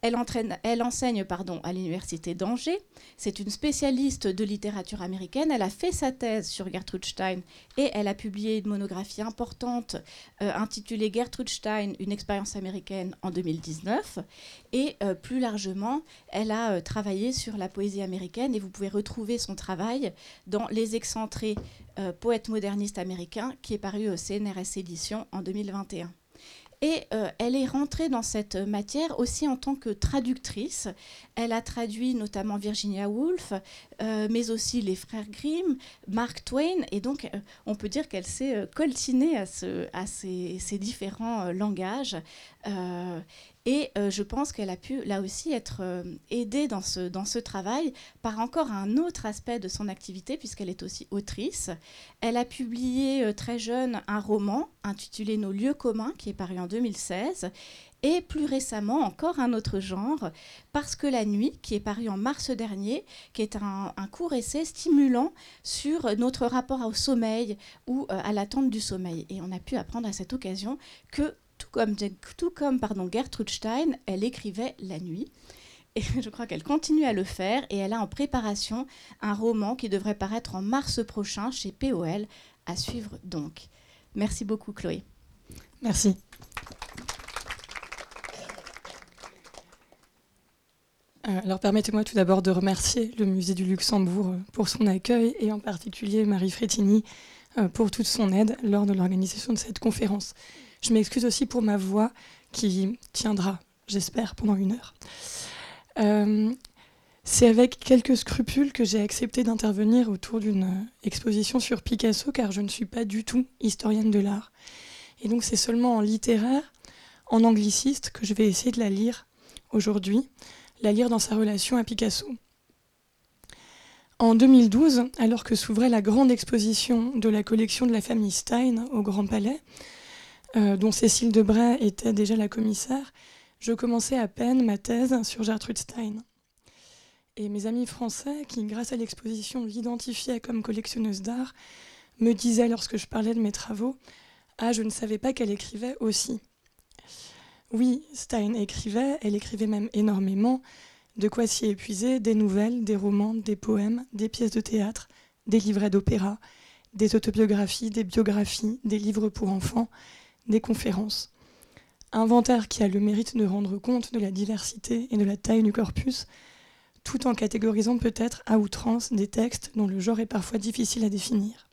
Elle, enseigne pardon, à l'université d'Angers. C'est une spécialiste de littérature américaine. Elle a fait sa thèse sur Gertrude Stein et elle a publié une monographie importante euh, intitulée Gertrude Stein, une expérience américaine en 2019. Et euh, plus largement, elle a euh, travaillé sur la poésie américaine et vous pouvez retrouver son travail dans Les excentrés poètes modernistes américains qui est paru au CNRS Édition en 2021. Et euh, elle est rentrée dans cette matière aussi en tant que traductrice. Elle a traduit notamment Virginia Woolf, euh, mais aussi les frères Grimm, Mark Twain. Et donc, euh, on peut dire qu'elle s'est coltinée à, ces, différents langages. Et euh, je pense qu'elle a pu là aussi être euh, aidée dans ce, dans ce travail par encore un autre aspect de son activité, puisqu'elle est aussi autrice. Elle a publié euh, très jeune un roman intitulé Nos lieux communs, qui est paru en 2016 et plus récemment encore un autre genre, Parce que la nuit, qui est paru en mars dernier, qui est un, court essai stimulant sur notre rapport au sommeil ou à l'attente du sommeil. Et on a pu apprendre à cette occasion que tout comme, tout comme pardon, Gertrude Stein, elle écrivait la nuit. Et je crois qu'elle continue à le faire et elle a en préparation un roman qui devrait paraître en mars prochain chez POL, à suivre donc. Merci beaucoup Chloé. Merci. Euh, alors permettez-moi tout d'abord de remercier le Musée du Luxembourg euh, pour son accueil et en particulier Marie Frétini euh, pour toute son aide lors de l'organisation de cette conférence. Je m'excuse aussi pour ma voix qui tiendra, j'espère, pendant une heure. Euh, c'est avec quelques scrupules que j'ai accepté d'intervenir autour d'une exposition sur Picasso, car je ne suis pas du tout historienne de l'art. Et donc c'est seulement en littéraire, en angliciste, que je vais essayer de la lire aujourd'hui, la lire dans sa relation à Picasso. En 2012, alors que s'ouvrait la grande exposition de la collection de la famille Stein au Grand Palais, euh, dont Cécile Debray était déjà la commissaire, je commençais à peine ma thèse sur Gertrude Stein. Et mes amis français, qui grâce à l'exposition l'identifiaient comme collectionneuse d'art, me disaient lorsque je parlais de mes travaux Ah, je ne savais pas qu'elle écrivait aussi. Oui, Stein écrivait, elle écrivait même énormément, de quoi s'y épuiser des nouvelles, des romans, des poèmes, des pièces de théâtre, des livrets d'opéra, des autobiographies, des biographies, des livres pour enfants, des conférences. Inventaire qui a le mérite de rendre compte de la diversité et de la taille du corpus, tout en catégorisant peut-être à outrance des textes dont le genre est parfois difficile à définir.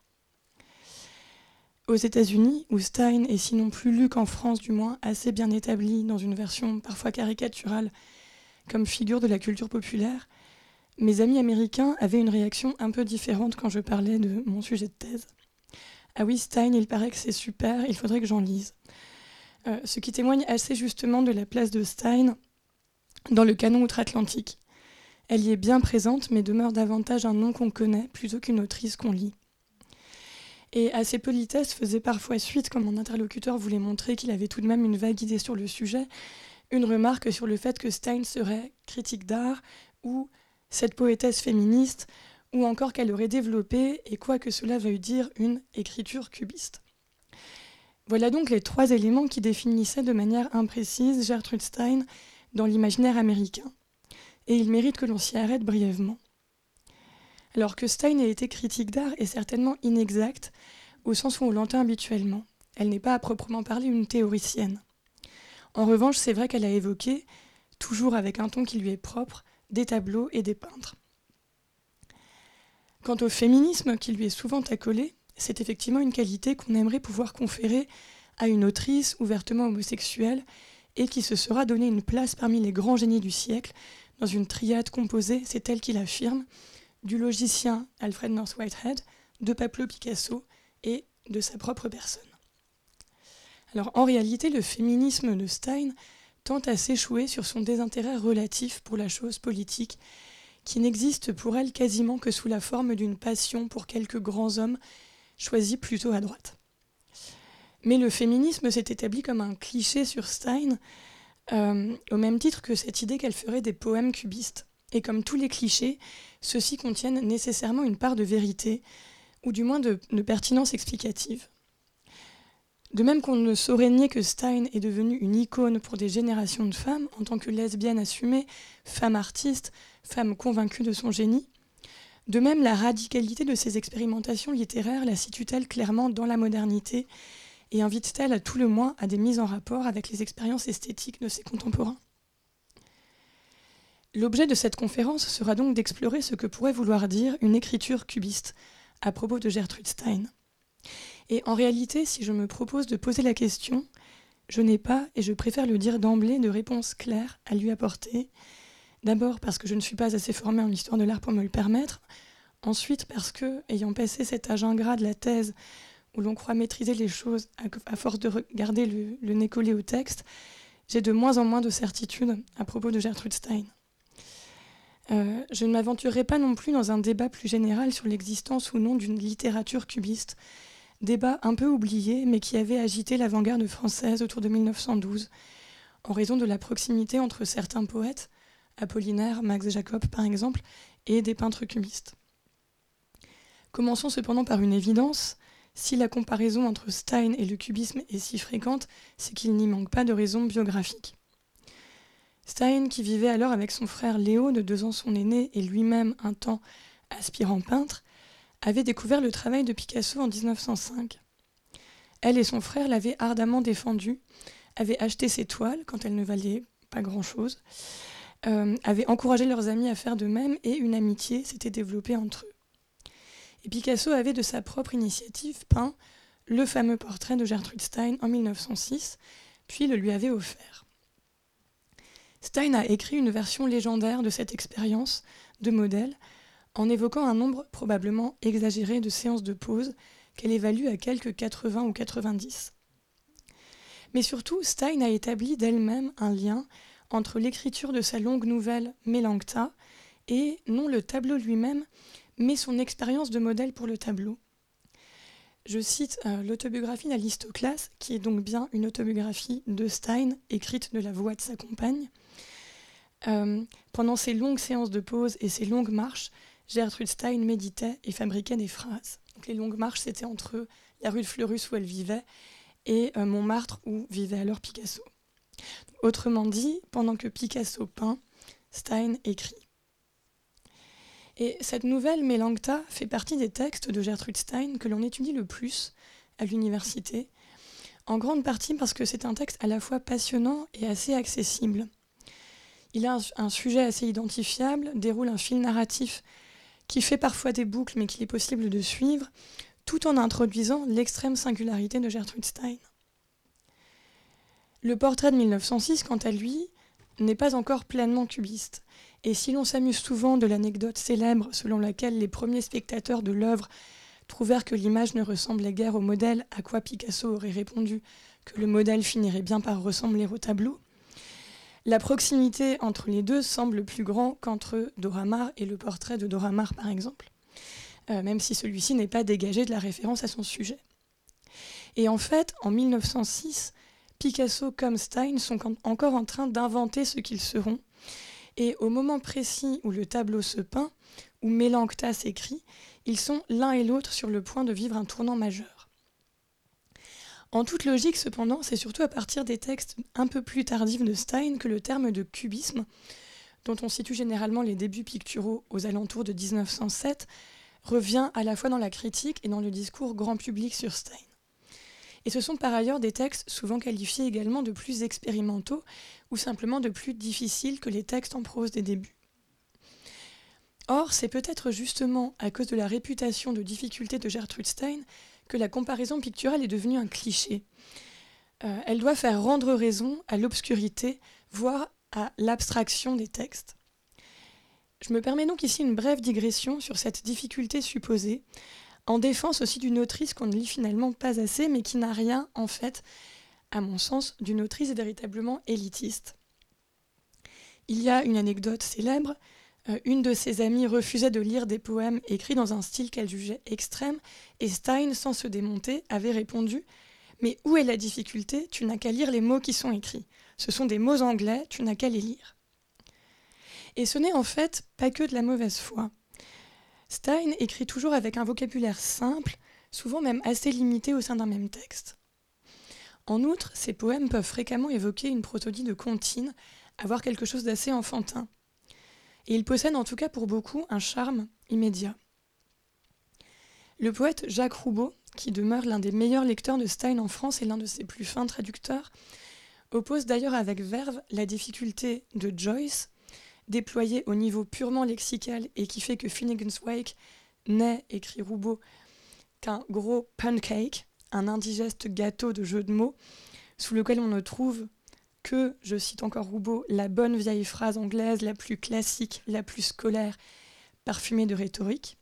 Aux États-Unis, où Stein est sinon plus lu qu'en France du moins assez bien établi dans une version parfois caricaturale comme figure de la culture populaire, mes amis américains avaient une réaction un peu différente quand je parlais de mon sujet de thèse. Ah oui, Stein, il paraît que c'est super, il faudrait que j'en lise. Euh, ce qui témoigne assez justement de la place de Stein dans le canon outre-Atlantique. Elle y est bien présente, mais demeure davantage un nom qu'on connaît plutôt qu'une autrice qu'on lit. Et à ces politesses faisait parfois suite, quand mon interlocuteur voulait montrer qu'il avait tout de même une vague idée sur le sujet, une remarque sur le fait que Stein serait critique d'art ou cette poétesse féministe ou encore qu'elle aurait développé, et quoi que cela veuille dire, une écriture cubiste. Voilà donc les trois éléments qui définissaient de manière imprécise Gertrude Stein dans l'imaginaire américain. Et il mérite que l'on s'y arrête brièvement. Alors que Stein ait été critique d'art est certainement inexact, au sens où on l'entend habituellement. Elle n'est pas à proprement parler une théoricienne. En revanche, c'est vrai qu'elle a évoqué, toujours avec un ton qui lui est propre, des tableaux et des peintres. Quant au féminisme qui lui est souvent accolé, c'est effectivement une qualité qu'on aimerait pouvoir conférer à une autrice ouvertement homosexuelle et qui se sera donné une place parmi les grands génies du siècle dans une triade composée, c'est elle qui l'affirme, du logicien Alfred North Whitehead, de Pablo Picasso et de sa propre personne. Alors en réalité, le féminisme de Stein tente à s'échouer sur son désintérêt relatif pour la chose politique qui n'existe pour elle quasiment que sous la forme d'une passion pour quelques grands hommes choisis plutôt à droite. Mais le féminisme s'est établi comme un cliché sur Stein, euh, au même titre que cette idée qu'elle ferait des poèmes cubistes. Et comme tous les clichés, ceux-ci contiennent nécessairement une part de vérité, ou du moins de, pertinence explicative. De même qu'on ne saurait nier que Stein est devenue une icône pour des générations de femmes en tant que lesbienne assumée, femme artiste, femme convaincue de son génie, de même la radicalité de ses expérimentations littéraires la situe-t-elle clairement dans la modernité et invite-t-elle à tout le moins à des mises en rapport avec les expériences esthétiques de ses contemporains? L'objet de cette conférence sera donc d'explorer ce que pourrait vouloir dire une écriture cubiste à propos de Gertrude Stein. Et en réalité, si je me propose de poser la question, je n'ai pas, et je préfère le dire d'emblée, de réponse claire à lui apporter. D'abord parce que je ne suis pas assez formée en histoire de l'art pour me le permettre. Ensuite parce que, ayant passé cet âge ingrat de la thèse, où l'on croit maîtriser les choses à, force de regarder le, nez collé au texte, j'ai de moins en moins de certitudes à propos de Gertrude Stein. Euh, je ne m'aventurerai pas non plus dans un débat plus général sur l'existence ou non d'une littérature cubiste, débat un peu oublié mais qui avait agité l'avant-garde française autour de 1912, en raison de la proximité entre certains poètes, Apollinaire, Max Jacob par exemple, et des peintres cubistes. Commençons cependant par une évidence, si la comparaison entre Stein et le cubisme est si fréquente, c'est qu'il n'y manque pas de raisons biographiques. Stein, qui vivait alors avec son frère Léo, de deux ans son aîné, et lui-même un temps aspirant peintre, avait découvert le travail de Picasso en 1905. Elle et son frère l'avaient ardemment défendu, avaient acheté ses toiles quand elles ne valaient pas grand-chose, euh, avaient encouragé leurs amis à faire de même et une amitié s'était développée entre eux. Et Picasso avait de sa propre initiative peint le fameux portrait de Gertrude Stein en 1906, puis le lui avait offert. Stein a écrit une version légendaire de cette expérience de modèle en évoquant un nombre probablement exagéré de séances de pause qu'elle évalue à quelques 80 ou 90. Mais surtout, Stein a établi d'elle-même un lien entre l'écriture de sa longue nouvelle Mélancta et non le tableau lui-même, mais son expérience de modèle pour le tableau. Je cite euh, l'autobiographie d'Alistoclas, qui est donc bien une autobiographie de Stein, écrite de la voix de sa compagne. Euh, pendant ces longues séances de pause et ces longues marches, Gertrude Stein méditait et fabriquait des phrases. Les longues marches, c'était entre la rue de Fleurus où elle vivait et euh, Montmartre où vivait alors Picasso. Autrement dit, pendant que Picasso peint, Stein écrit. Et cette nouvelle Mélancta fait partie des textes de Gertrude Stein que l'on étudie le plus à l'université, en grande partie parce que c'est un texte à la fois passionnant et assez accessible. Il a un, sujet assez identifiable, déroule un fil narratif qui fait parfois des boucles mais qu'il est possible de suivre, tout en introduisant l'extrême singularité de Gertrude Stein. Le portrait de 1906, quant à lui, n'est pas encore pleinement cubiste. Et si l'on s'amuse souvent de l'anecdote célèbre selon laquelle les premiers spectateurs de l'œuvre trouvèrent que l'image ne ressemblait guère au modèle, à quoi Picasso aurait répondu que le modèle finirait bien par ressembler au tableau, la proximité entre les deux semble plus grand qu'entre Dora Maar et le portrait de Dora Maar, par exemple, euh, même si celui-ci n'est pas dégagé de la référence à son sujet. Et en fait, en 1906, Picasso comme Stein sont encore en train d'inventer ce qu'ils seront. Et au moment précis où le tableau se peint, où Mélancta s'écrit, ils sont l'un et l'autre sur le point de vivre un tournant majeur. En toute logique, cependant, c'est surtout à partir des textes un peu plus tardifs de Stein que le terme de cubisme, dont on situe généralement les débuts picturaux aux alentours de 1907, revient à la fois dans la critique et dans le discours grand public sur Stein. Et ce sont par ailleurs des textes souvent qualifiés également de plus expérimentaux ou simplement de plus difficiles que les textes en prose des débuts. Or, c'est peut-être justement à cause de la réputation de difficulté de Gertrude Stein que la comparaison picturale est devenue un cliché. Euh, elle doit faire rendre raison à l'obscurité, voire à l'abstraction des textes. Je me permets donc ici une brève digression sur cette difficulté supposée, en défense aussi d'une autrice qu'on ne lit finalement pas assez, mais qui n'a rien, en fait, à mon sens, d'une autrice véritablement élitiste. Il y a une anecdote célèbre euh, une de ses amies refusait de lire des poèmes écrits dans un style qu'elle jugeait extrême, et Stein, sans se démonter, avait répondu Mais où est la difficulté? Tu n'as qu'à lire les mots qui sont écrits. Ce sont des mots anglais, tu n'as qu'à les lire. Et ce n'est en fait pas que de la mauvaise foi. Stein écrit toujours avec un vocabulaire simple, souvent même assez limité au sein d'un même texte. En outre, ces poèmes peuvent fréquemment évoquer une protodie de comptine, avoir quelque chose d'assez enfantin. Et ils possèdent en tout cas pour beaucoup un charme immédiat. Le poète Jacques Roubaud, qui demeure l'un des meilleurs lecteurs de Stein en France et l'un de ses plus fins traducteurs, oppose d'ailleurs avec verve la difficulté de Joyce, déployée au niveau purement lexical et qui fait que Finnegan's Wake n'est, écrit Roubaud, qu'un gros pancake, un indigeste gâteau de jeu de mots, sous lequel on ne trouve que, je cite encore Roubaud, la bonne vieille phrase anglaise la plus classique, la plus scolaire, parfumée de rhétorique.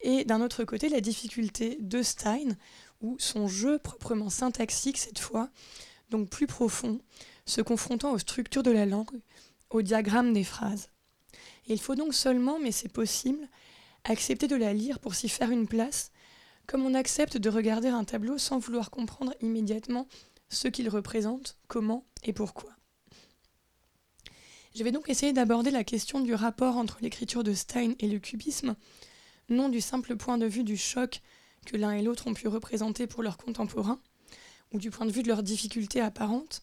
Et d'un autre côté, la difficulté de Stein, ou son jeu proprement syntaxique cette fois, donc plus profond, se confrontant aux structures de la langue, au diagramme des phrases. il faut donc seulement, mais c'est possible, accepter de la lire pour s'y faire une place, comme on accepte de regarder un tableau sans vouloir comprendre immédiatement ce qu'il représente, comment et pourquoi. Je vais donc essayer d'aborder la question du rapport entre l'écriture de Stein et le cubisme, non du simple point de vue du choc que l'un et l'autre ont pu représenter pour leurs contemporains, ou du point de vue de leurs difficultés apparentes,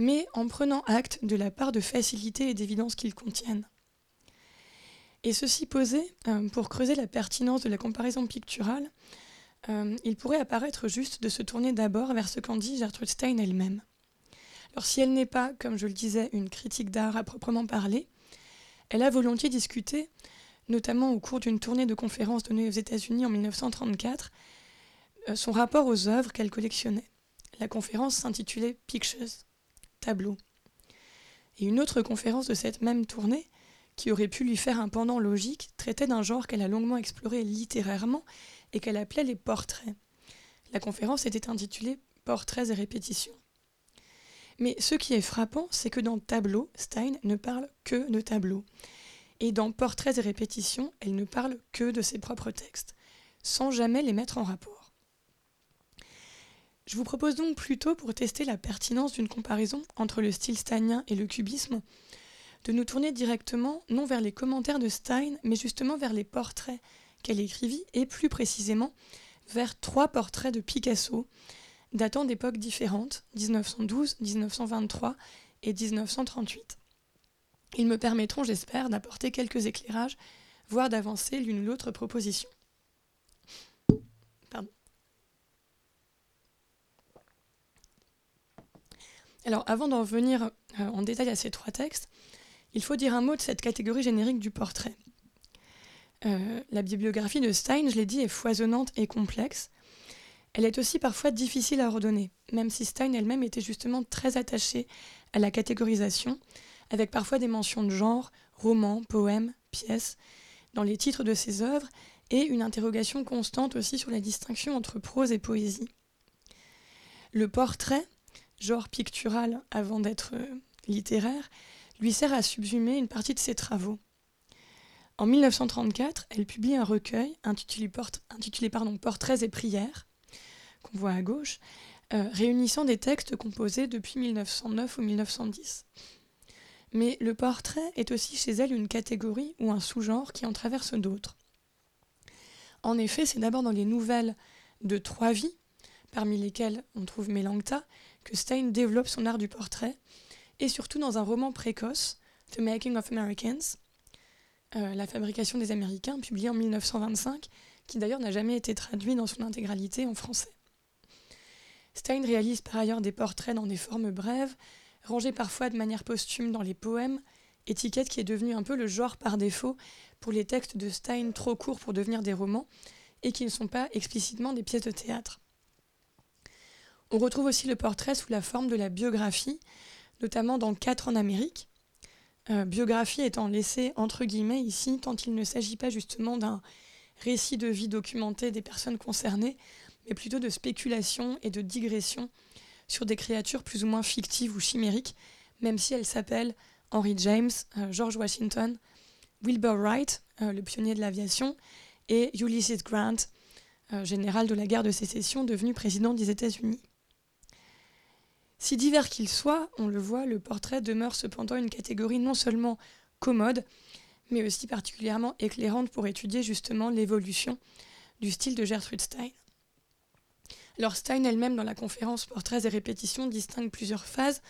mais en prenant acte de la part de facilité et d'évidence qu'ils contiennent. Et ceci posé, euh, pour creuser la pertinence de la comparaison picturale, euh, il pourrait apparaître juste de se tourner d'abord vers ce qu'en dit Gertrude Stein elle-même. Alors si elle n'est pas, comme je le disais, une critique d'art à proprement parler, elle a volontiers discuté, notamment au cours d'une tournée de conférences donnée aux États-Unis en 1934, euh, son rapport aux œuvres qu'elle collectionnait. La conférence s'intitulait Pictures, tableau. Et une autre conférence de cette même tournée qui aurait pu lui faire un pendant logique, traitait d'un genre qu'elle a longuement exploré littérairement et qu'elle appelait les portraits. La conférence était intitulée Portraits et répétitions. Mais ce qui est frappant, c'est que dans Tableau, Stein ne parle que de tableau. Et dans Portraits et répétitions, elle ne parle que de ses propres textes, sans jamais les mettre en rapport. Je vous propose donc plutôt, pour tester la pertinence d'une comparaison entre le style steinien et le cubisme, de nous tourner directement non vers les commentaires de Stein, mais justement vers les portraits qu'elle écrivit, et plus précisément vers trois portraits de Picasso, datant d'époques différentes, 1912, 1923 et 1938. Ils me permettront, j'espère, d'apporter quelques éclairages, voire d'avancer l'une ou l'autre proposition. Pardon. Alors, avant d'en venir euh, en détail à ces trois textes, il faut dire un mot de cette catégorie générique du portrait. Euh, la bibliographie de Stein, je l'ai dit, est foisonnante et complexe. Elle est aussi parfois difficile à redonner, même si Stein elle-même était justement très attachée à la catégorisation, avec parfois des mentions de genre, romans, poèmes, pièces, dans les titres de ses œuvres, et une interrogation constante aussi sur la distinction entre prose et poésie. Le portrait, genre pictural avant d'être euh, littéraire, lui sert à subsumer une partie de ses travaux. En 1934, elle publie un recueil intitulé, Portraits et prières, qu'on voit à gauche, euh, réunissant des textes composés depuis 1909 ou 1910. Mais le portrait est aussi chez elle une catégorie ou un sous-genre qui en traverse d'autres. En effet, c'est d'abord dans les nouvelles de trois vies, parmi lesquelles on trouve Mélangta, Stein développe son art du portrait, et surtout dans un roman précoce, The Making of Americans, euh, La fabrication des Américains, publié en 1925, qui d'ailleurs n'a jamais été traduit dans son intégralité en français. Stein réalise par ailleurs des portraits dans des formes brèves, rangés parfois de manière posthume dans les poèmes, étiquette qui est devenue un peu le genre par défaut pour les textes de Stein trop courts pour devenir des romans et qui ne sont pas explicitement des pièces de théâtre. On retrouve aussi le portrait sous la forme de la biographie, notamment dans Quatre en Amérique. Euh, biographie étant laissée entre guillemets ici, tant il ne s'agit pas justement d'un récit de vie documenté des personnes concernées, mais plutôt de spéculation et de digression sur des créatures plus ou moins fictives ou chimériques, même si elles s'appellent Henry James, euh, George Washington, Wilbur Wright, euh, le pionnier de l'aviation, et Ulysses Grant, général de la guerre de sécession devenu président des États-Unis. Si divers qu'il soit, on le voit, le portrait demeure cependant une catégorie non seulement commode, mais aussi particulièrement éclairante pour étudier justement l'évolution du style de Gertrude Stein. Alors Stein elle-même, dans la conférence Portraits et répétitions, distingue plusieurs phases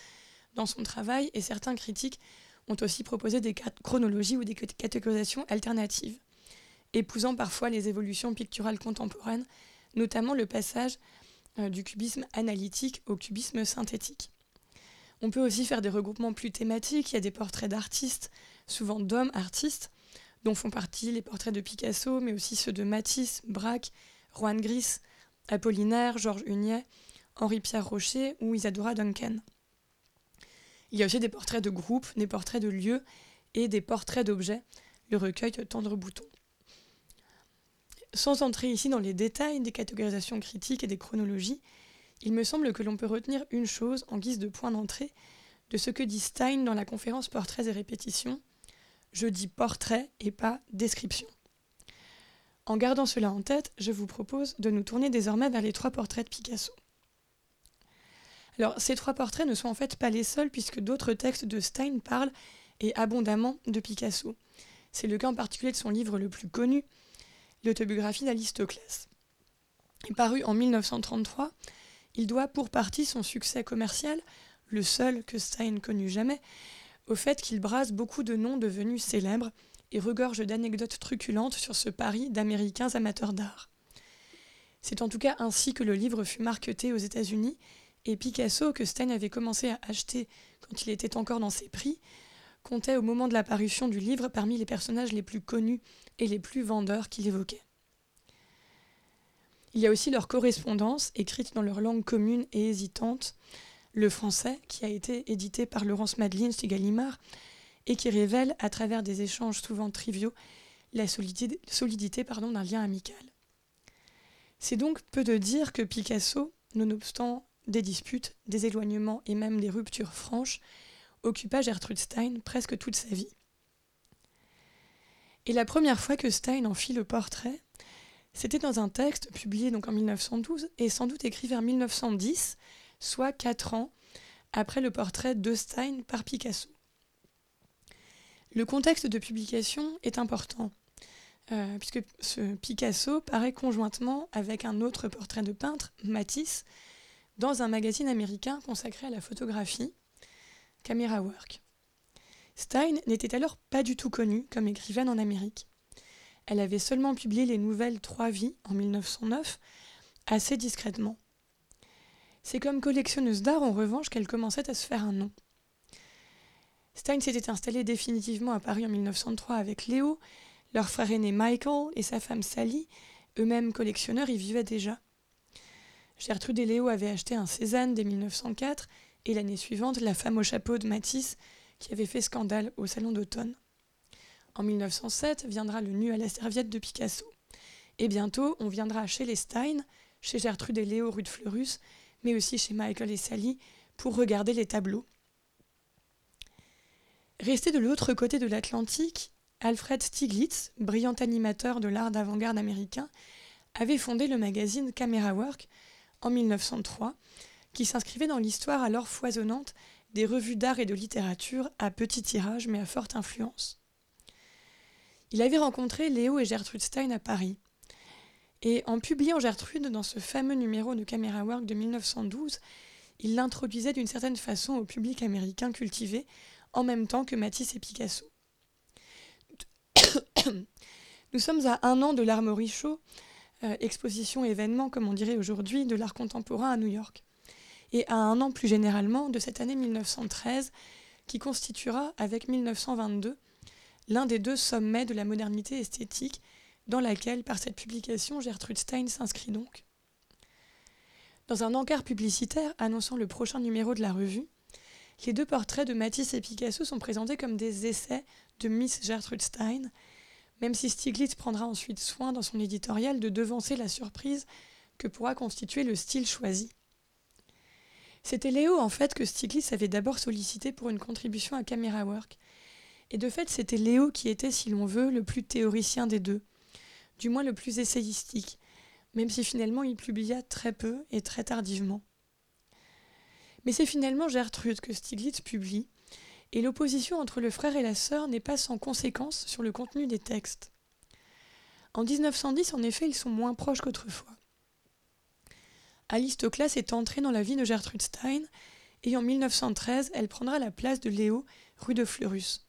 dans son travail et certains critiques ont aussi proposé des chronologies ou des catégorisations alternatives, épousant parfois les évolutions picturales contemporaines, notamment le passage du cubisme analytique au cubisme synthétique. On peut aussi faire des regroupements plus thématiques, il y a des portraits d'artistes, souvent d'hommes artistes, dont font partie les portraits de Picasso, mais aussi ceux de Matisse, Braque, Juan Gris, Apollinaire, Georges Hunier, Henri-Pierre Rocher ou Isadora Duncan. Il y a aussi des portraits de groupes, des portraits de lieux et des portraits d'objets, le recueil Tendre Bouton. Sans entrer ici dans les détails des catégorisations critiques et des chronologies, il me semble que l'on peut retenir une chose en guise de point d'entrée de ce que dit Stein dans la conférence Portraits et répétitions. Je dis portrait et pas description. En gardant cela en tête, je vous propose de nous tourner désormais vers les trois portraits de Picasso. Alors, ces trois portraits ne sont en fait pas les seuls, puisque d'autres textes de Stein parlent, et abondamment, de Picasso. C'est le cas en particulier de son livre le plus connu, l'autobiographie d'Alistoclès. Paru en 1933, il doit pour partie son succès commercial, le seul que Stein connut jamais, au fait qu'il brasse beaucoup de noms devenus célèbres et regorge d'anecdotes truculentes sur ce pari d'Américains amateurs d'art. C'est en tout cas ainsi que le livre fut marketé aux États-Unis et Picasso, que Stein avait commencé à acheter quand il était encore dans ses prix, comptait au moment de la parution du livre parmi les personnages les plus connus et les plus vendeurs qu'il évoquait. Il y a aussi leur correspondance, écrite dans leur langue commune et hésitante, le français, qui a été édité par Laurence Madeline chez Gallimard, et qui révèle, à travers des échanges souvent triviaux, la solidité, solidité d'un lien amical. C'est donc peu de dire que Picasso, nonobstant des disputes, des éloignements et même des ruptures franches, occupa Gertrude Stein presque toute sa vie. Et la première fois que Stein en fit le portrait, c'était dans un texte publié donc en 1912 et sans doute écrit vers 1910, soit quatre ans après le portrait de Stein par Picasso. Le contexte de publication est important, euh, puisque ce Picasso paraît conjointement avec un autre portrait de peintre, Matisse, dans un magazine américain consacré à la photographie, Camera Work. Stein n'était alors pas du tout connue comme écrivaine en Amérique. Elle avait seulement publié les nouvelles Trois vies en 1909, assez discrètement. C'est comme collectionneuse d'art en revanche qu'elle commençait à se faire un nom. Stein s'était installée définitivement à Paris en 1903 avec Léo, leur frère aîné Michael et sa femme Sally, eux-mêmes collectionneurs, y vivaient déjà. Gertrude et Léo avaient acheté un Cézanne dès 1904 et l'année suivante la femme au chapeau de Matisse qui avait fait scandale au Salon d'automne. En 1907 viendra le nu à la serviette de Picasso. Et bientôt, on viendra chez les Stein, chez Gertrude et Léo rue de Fleurus, mais aussi chez Michael et Sally pour regarder les tableaux. Resté de l'autre côté de l'Atlantique, Alfred Stieglitz, brillant animateur de l'art d'avant-garde américain, avait fondé le magazine Camera Work en 1903, qui s'inscrivait dans l'histoire alors foisonnante des revues d'art et de littérature à petit tirage mais à forte influence. Il avait rencontré Léo et Gertrude Stein à Paris. Et en publiant Gertrude dans ce fameux numéro de Camera Work de 1912, il l'introduisait d'une certaine façon au public américain cultivé, en même temps que Matisse et Picasso. Nous sommes à un an de l'Armory Show, euh, exposition événement, comme on dirait aujourd'hui, de l'art contemporain à New York. Et à un an plus généralement de cette année 1913, qui constituera, avec 1922, l'un des deux sommets de la modernité esthétique, dans laquelle, par cette publication, Gertrude Stein s'inscrit donc. Dans un encart publicitaire annonçant le prochain numéro de la revue, les deux portraits de Matisse et Picasso sont présentés comme des essais de Miss Gertrude Stein, même si Stiglitz prendra ensuite soin dans son éditorial de devancer la surprise que pourra constituer le style choisi. C'était Léo en fait que Stiglitz avait d'abord sollicité pour une contribution à Camera Work. Et de fait, c'était Léo qui était, si l'on veut, le plus théoricien des deux, du moins le plus essayistique, même si finalement il publia très peu et très tardivement. Mais c'est finalement Gertrude que Stiglitz publie, et l'opposition entre le frère et la sœur n'est pas sans conséquence sur le contenu des textes. En 1910, en effet, ils sont moins proches qu'autrefois. Alice Toklas est entrée dans la vie de Gertrude Stein et en 1913, elle prendra la place de Léo, rue de Fleurus.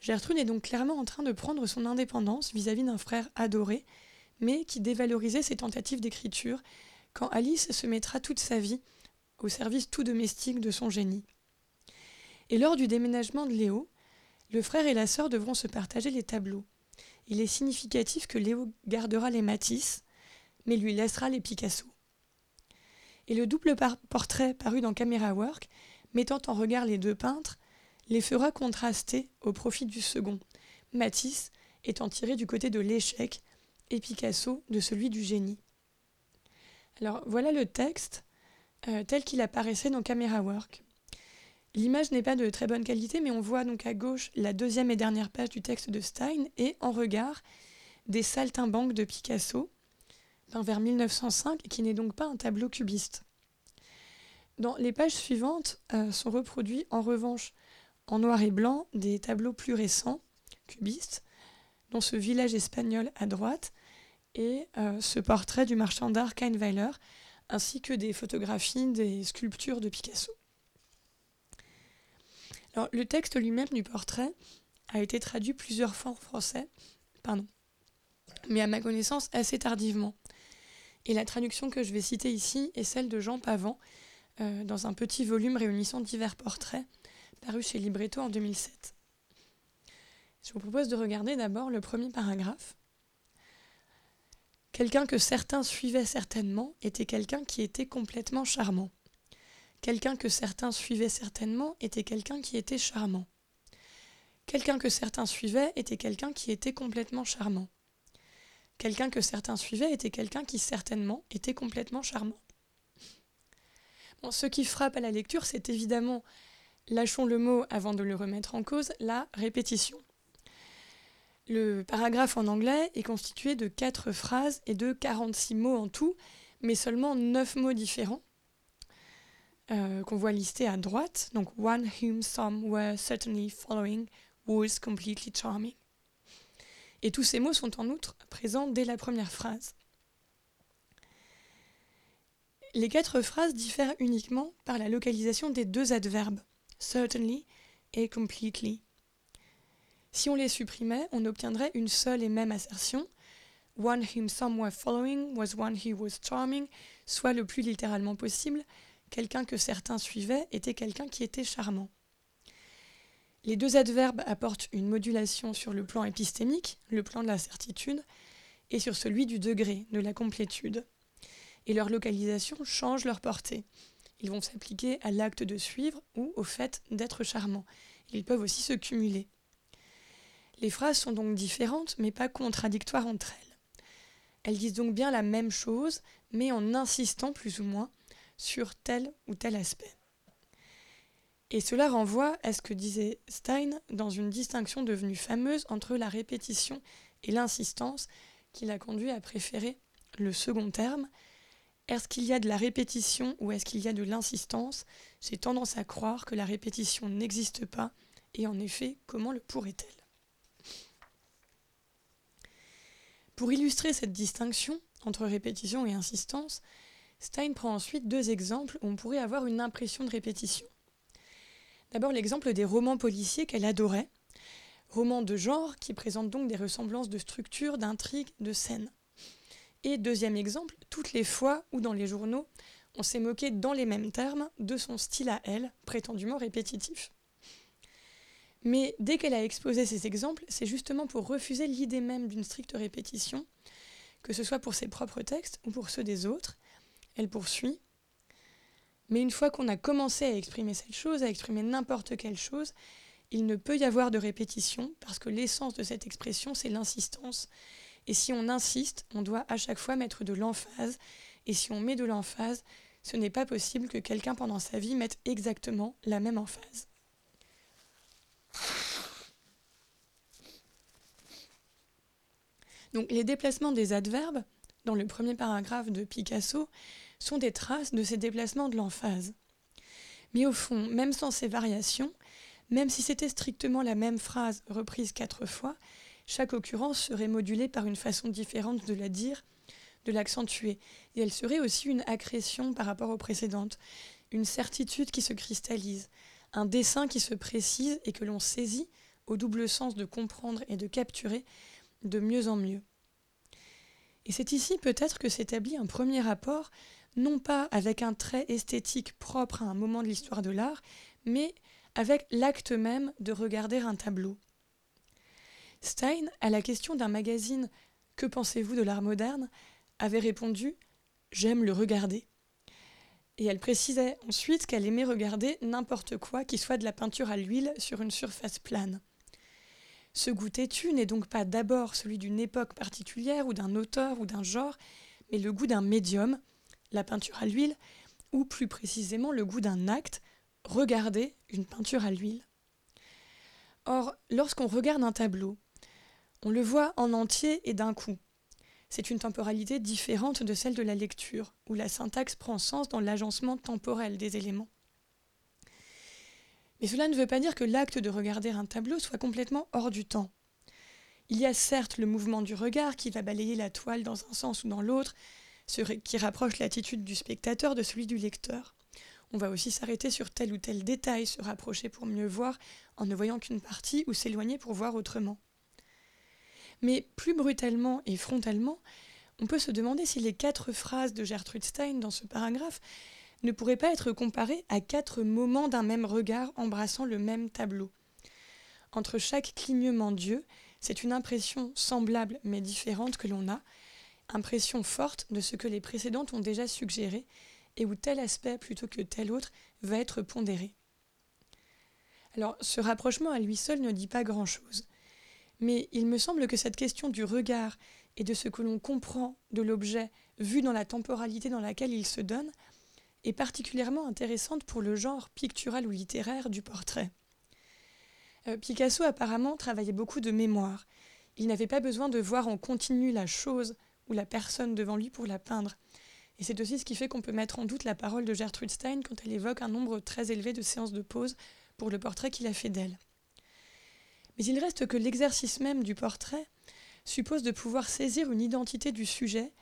Gertrude est donc clairement en train de prendre son indépendance vis-à-vis d'un frère adoré, mais qui dévalorisait ses tentatives d'écriture quand Alice se mettra toute sa vie au service tout domestique de son génie. Et lors du déménagement de Léo, le frère et la sœur devront se partager les tableaux. Il est significatif que Léo gardera les Matisse, mais lui laissera les Picasso. Et le double portrait paru dans Camera Work, mettant en regard les deux peintres, les fera contraster au profit du second, Matisse étant tiré du côté de l'échec et Picasso de celui du génie. Alors voilà le texte euh, tel qu'il apparaissait dans Camera Work. L'image n'est pas de très bonne qualité, mais on voit donc à gauche la deuxième et dernière page du texte de Stein et en regard des saltimbanques de Picasso, vers 1905, qui n'est donc pas un tableau cubiste. Dans les pages suivantes euh, sont reproduits en revanche en noir et blanc des tableaux plus récents, cubistes, dont ce village espagnol à droite et euh, ce portrait du marchand d'art Kahnweiler, ainsi que des photographies des sculptures de Picasso. Le texte lui-même du portrait a été traduit plusieurs fois en français, pardon, mais à ma connaissance assez tardivement. Et la traduction que je vais citer ici est celle de Jean Pavant, euh, dans un petit volume réunissant divers portraits, paru chez Libretto en 2007. Je vous propose de regarder d'abord le premier paragraphe. Quelqu'un que certains suivaient certainement était quelqu'un qui était complètement charmant. Quelqu'un que certains suivaient certainement était quelqu'un qui était charmant. Quelqu'un que certains suivaient était quelqu'un qui était complètement charmant. Quelqu'un que certains suivaient était quelqu'un qui certainement était complètement charmant. Ce qui frappe à la lecture, c'est évidemment, lâchons le mot avant de le remettre en cause, la répétition. Le paragraphe en anglais est constitué de quatre phrases et de 46 mots en tout, mais seulement 9 mots différents. Euh, qu'on voit listé à droite, donc one whom some were certainly following was completely charming. Et tous ces mots sont en outre présents dès la première phrase. Les quatre phrases diffèrent uniquement par la localisation des deux adverbes, certainly et completely. Si on les supprimait, on obtiendrait une seule et même assertion, one whom some were following was one who was charming, soit le plus littéralement possible, quelqu'un que certains suivaient était quelqu'un qui était charmant. Les deux adverbes apportent une modulation sur le plan épistémique, le plan de la certitude, et sur celui du degré, de la complétude. Et leur localisation change leur portée. Ils vont s'appliquer à l'acte de suivre ou au fait d'être charmant. Ils peuvent aussi se cumuler. Les phrases sont donc différentes, mais pas contradictoires entre elles. Elles disent donc bien la même chose, mais en insistant plus ou moins sur tel ou tel aspect. Et cela renvoie à ce que disait Stein dans une distinction devenue fameuse entre la répétition et l'insistance, qui l'a conduit à préférer le second terme. Est-ce qu'il y a de la répétition ou est-ce qu'il y a de l'insistance? J'ai tendance à croire que la répétition n'existe pas, et en effet, comment le pourrait-elle? Pour illustrer cette distinction entre répétition et insistance, Stein prend ensuite deux exemples où on pourrait avoir une impression de répétition. D'abord l'exemple des romans policiers qu'elle adorait, romans de genre qui présentent donc des ressemblances de structure, d'intrigue, de scène. Et deuxième exemple, toutes les fois où dans les journaux, on s'est moqué dans les mêmes termes de son style à elle, prétendument répétitif. Mais dès qu'elle a exposé ces exemples, c'est justement pour refuser l'idée même d'une stricte répétition, que ce soit pour ses propres textes ou pour ceux des autres, elle poursuit. Mais une fois qu'on a commencé à exprimer cette chose, à exprimer n'importe quelle chose, il ne peut y avoir de répétition parce que l'essence de cette expression, c'est l'insistance. Et si on insiste, on doit à chaque fois mettre de l'emphase. Et si on met de l'emphase, ce n'est pas possible que quelqu'un pendant sa vie mette exactement la même emphase. Donc les déplacements des adverbes, dans le premier paragraphe de Picasso, sont des traces de ces déplacements de l'emphase. Mais au fond, même sans ces variations, même si c'était strictement la même phrase reprise quatre fois, chaque occurrence serait modulée par une façon différente de la dire, de l'accentuer. Et elle serait aussi une accrétion par rapport aux précédentes, une certitude qui se cristallise, un dessin qui se précise et que l'on saisit au double sens de comprendre et de capturer de mieux en mieux. Et c'est ici peut-être que s'établit un premier rapport, non pas avec un trait esthétique propre à un moment de l'histoire de l'art, mais avec l'acte même de regarder un tableau. Stein, à la question d'un magazine Que pensez-vous de l'art moderne? avait répondu J'aime le regarder. Et elle précisait ensuite qu'elle aimait regarder n'importe quoi qui soit de la peinture à l'huile sur une surface plane. Ce goût têtu n'est donc pas d'abord celui d'une époque particulière ou d'un auteur ou d'un genre, mais le goût d'un médium, la peinture à l'huile, ou plus précisément le goût d'un acte, regarder une peinture à l'huile. Or, lorsqu'on regarde un tableau, on le voit en entier et d'un coup. C'est une temporalité différente de celle de la lecture, où la syntaxe prend sens dans l'agencement temporel des éléments. Mais cela ne veut pas dire que l'acte de regarder un tableau soit complètement hors du temps. Il y a certes le mouvement du regard qui va balayer la toile dans un sens ou dans l'autre, qui rapproche l'attitude du spectateur de celui du lecteur. On va aussi s'arrêter sur tel ou tel détail, se rapprocher pour mieux voir en ne voyant qu'une partie ou s'éloigner pour voir autrement. Mais plus brutalement et frontalement, on peut se demander si les quatre phrases de Gertrude Stein dans ce paragraphe ne pourraient pas être comparées à quatre moments d'un même regard embrassant le même tableau. Entre chaque clignement d'yeux, c'est une impression semblable mais différente que l'on a, impression forte de ce que les précédentes ont déjà suggéré et où tel aspect plutôt que tel autre va être pondéré. Alors ce rapprochement à lui seul ne dit pas grand-chose, mais il me semble que cette question du regard et de ce que l'on comprend de l'objet vu dans la temporalité dans laquelle il se donne est particulièrement intéressante pour le genre pictural ou littéraire du portrait. Euh, Picasso apparemment travaillait beaucoup de mémoire. Il n'avait pas besoin de voir en continu la chose ou la personne devant lui pour la peindre. Et c'est aussi ce qui fait qu'on peut mettre en doute la parole de Gertrude Stein quand elle évoque un nombre très élevé de séances de pause pour le portrait qu'il a fait d'elle. Mais il reste que l'exercice même du portrait suppose de pouvoir saisir une identité du sujet,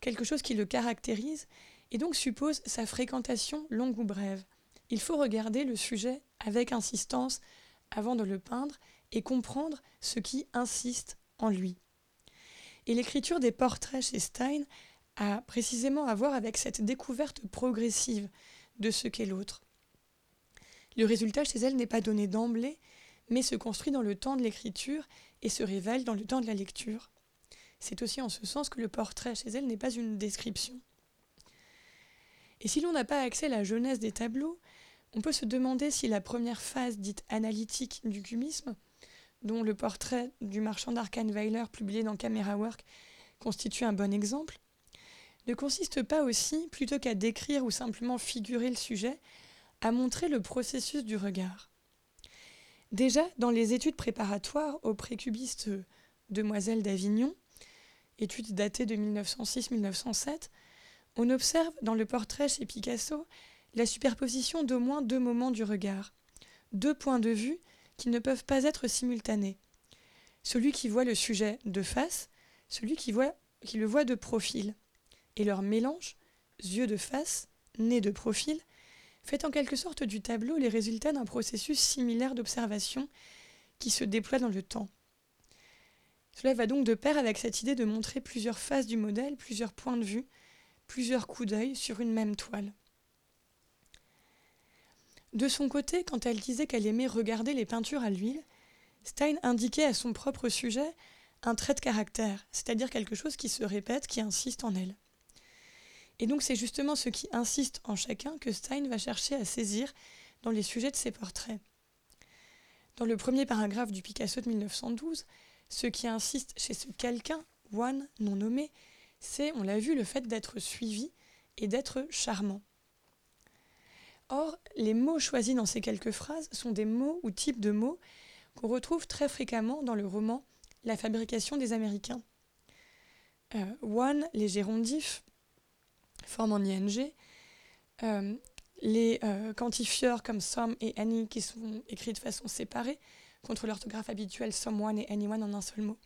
quelque chose qui le caractérise, et donc suppose sa fréquentation longue ou brève. Il faut regarder le sujet avec insistance avant de le peindre et comprendre ce qui insiste en lui. Et l'écriture des portraits chez Stein a précisément à voir avec cette découverte progressive de ce qu'est l'autre. Le résultat chez elle n'est pas donné d'emblée, mais se construit dans le temps de l'écriture et se révèle dans le temps de la lecture. C'est aussi en ce sens que le portrait chez elle n'est pas une description. Et si l'on n'a pas accès à la jeunesse des tableaux, on peut se demander si la première phase dite analytique du cubisme, dont le portrait du marchand d'Arkanweiler publié dans Camera Work constitue un bon exemple, ne consiste pas aussi, plutôt qu'à décrire ou simplement figurer le sujet, à montrer le processus du regard. Déjà, dans les études préparatoires au précubiste Demoiselle d'Avignon, études datées de 1906-1907, on observe dans le portrait chez Picasso la superposition d'au moins deux moments du regard, deux points de vue qui ne peuvent pas être simultanés. Celui qui voit le sujet de face, celui qui, qui le voit de profil. Et leur mélange, yeux de face, nez de profil, fait en quelque sorte du tableau les résultats d'un processus similaire d'observation qui se déploie dans le temps. Cela va donc de pair avec cette idée de montrer plusieurs faces du modèle, plusieurs points de vue, plusieurs coups d'œil sur une même toile. De son côté, quand elle disait qu'elle aimait regarder les peintures à l'huile, Stein indiquait à son propre sujet un trait de caractère, c'est-à-dire quelque chose qui se répète, qui insiste en elle. Et donc c'est justement ce qui insiste en chacun que Stein va chercher à saisir dans les sujets de ses portraits. Dans le premier paragraphe du Picasso de 1912, ce qui insiste chez ce quelqu'un, one non nommé, c'est, on l'a vu, le fait d'être suivi et d'être charmant. Or, les mots choisis dans ces quelques phrases sont des mots ou types de mots qu'on retrouve très fréquemment dans le roman La fabrication des Américains. Euh, one, les gérondifs, forme en ing. Euh, les euh, quantifieurs comme some et any qui sont écrits de façon séparée, contre l'orthographe habituelle someone et anyone en un seul mot.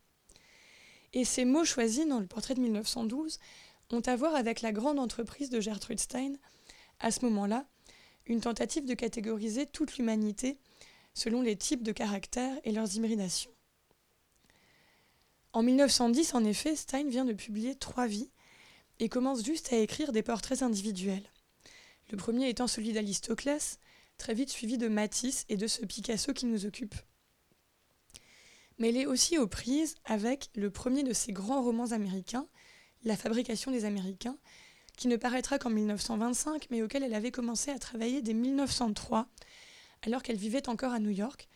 Et ces mots choisis dans le portrait de 1912 ont à voir avec la grande entreprise de Gertrude Stein, à ce moment-là, une tentative de catégoriser toute l'humanité selon les types de caractères et leurs hybridations. En 1910, en effet, Stein vient de publier Trois vies et commence juste à écrire des portraits individuels. Le premier étant celui d'Alistoclès, très vite suivi de Matisse et de ce Picasso qui nous occupe. Mais elle est aussi aux prises avec le premier de ses grands romans américains, La fabrication des Américains, qui ne paraîtra qu'en 1925, mais auquel elle avait commencé à travailler dès 1903, alors qu'elle vivait encore à New York,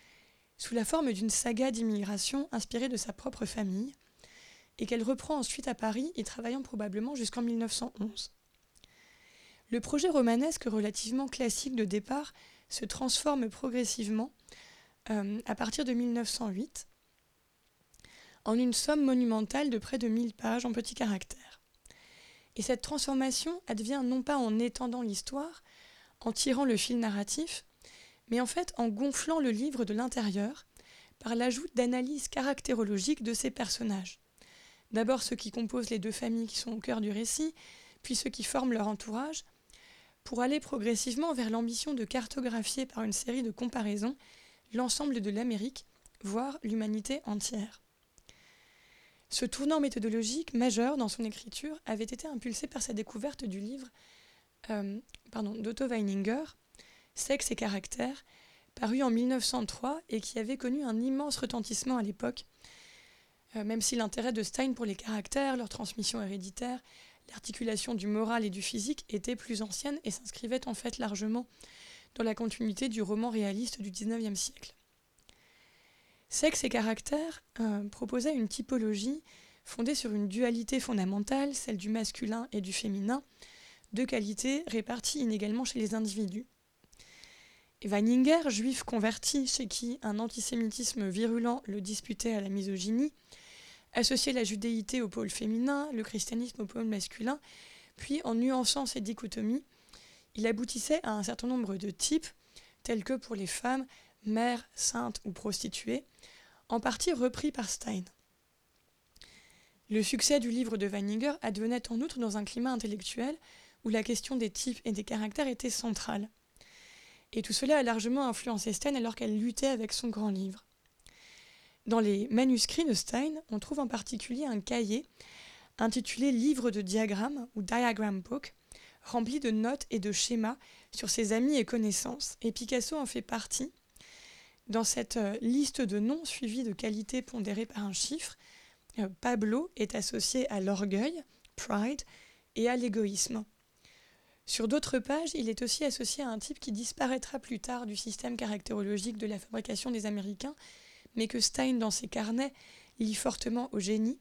sous la forme d'une saga d'immigration inspirée de sa propre famille, et qu'elle reprend ensuite à Paris, y travaillant probablement jusqu'en 1911. Le projet romanesque relativement classique de départ se transforme progressivement euh, à partir de 1908 en une somme monumentale de près de 1000 pages en petits caractères. Et cette transformation advient non pas en étendant l'histoire, en tirant le fil narratif, mais en fait en gonflant le livre de l'intérieur par l'ajout d'analyses caractérologiques de ces personnages. D'abord ceux qui composent les deux familles qui sont au cœur du récit, puis ceux qui forment leur entourage, pour aller progressivement vers l'ambition de cartographier par une série de comparaisons l'ensemble de l'Amérique, voire l'humanité entière. Ce tournant méthodologique majeur dans son écriture avait été impulsé par sa découverte du livre euh, d'Otto Weininger, Sexe et caractère, paru en 1903 et qui avait connu un immense retentissement à l'époque, euh, même si l'intérêt de Stein pour les caractères, leur transmission héréditaire, l'articulation du moral et du physique était plus ancienne et s'inscrivait en fait largement dans la continuité du roman réaliste du XIXe siècle. Sexe et caractère euh, proposait une typologie fondée sur une dualité fondamentale, celle du masculin et du féminin, deux qualités réparties inégalement chez les individus. Weininger, juif converti chez qui un antisémitisme virulent le disputait à la misogynie, associait la judéité au pôle féminin, le christianisme au pôle masculin, puis en nuançant ces dichotomies, il aboutissait à un certain nombre de types, tels que pour les femmes, mères, saintes ou prostituées, en partie repris par Stein. Le succès du livre de Weininger advenait en outre dans un climat intellectuel où la question des types et des caractères était centrale. Et tout cela a largement influencé Stein alors qu'elle luttait avec son grand livre. Dans les manuscrits de Stein, on trouve en particulier un cahier intitulé Livre de diagrammes ou Diagram Book, rempli de notes et de schémas sur ses amis et connaissances, et Picasso en fait partie. Dans cette euh, liste de noms suivis de qualités pondérées par un chiffre, euh, Pablo est associé à l'orgueil, pride, et à l'égoïsme. Sur d'autres pages, il est aussi associé à un type qui disparaîtra plus tard du système caractérologique de la fabrication des Américains, mais que Stein, dans ses carnets, lit fortement au génie,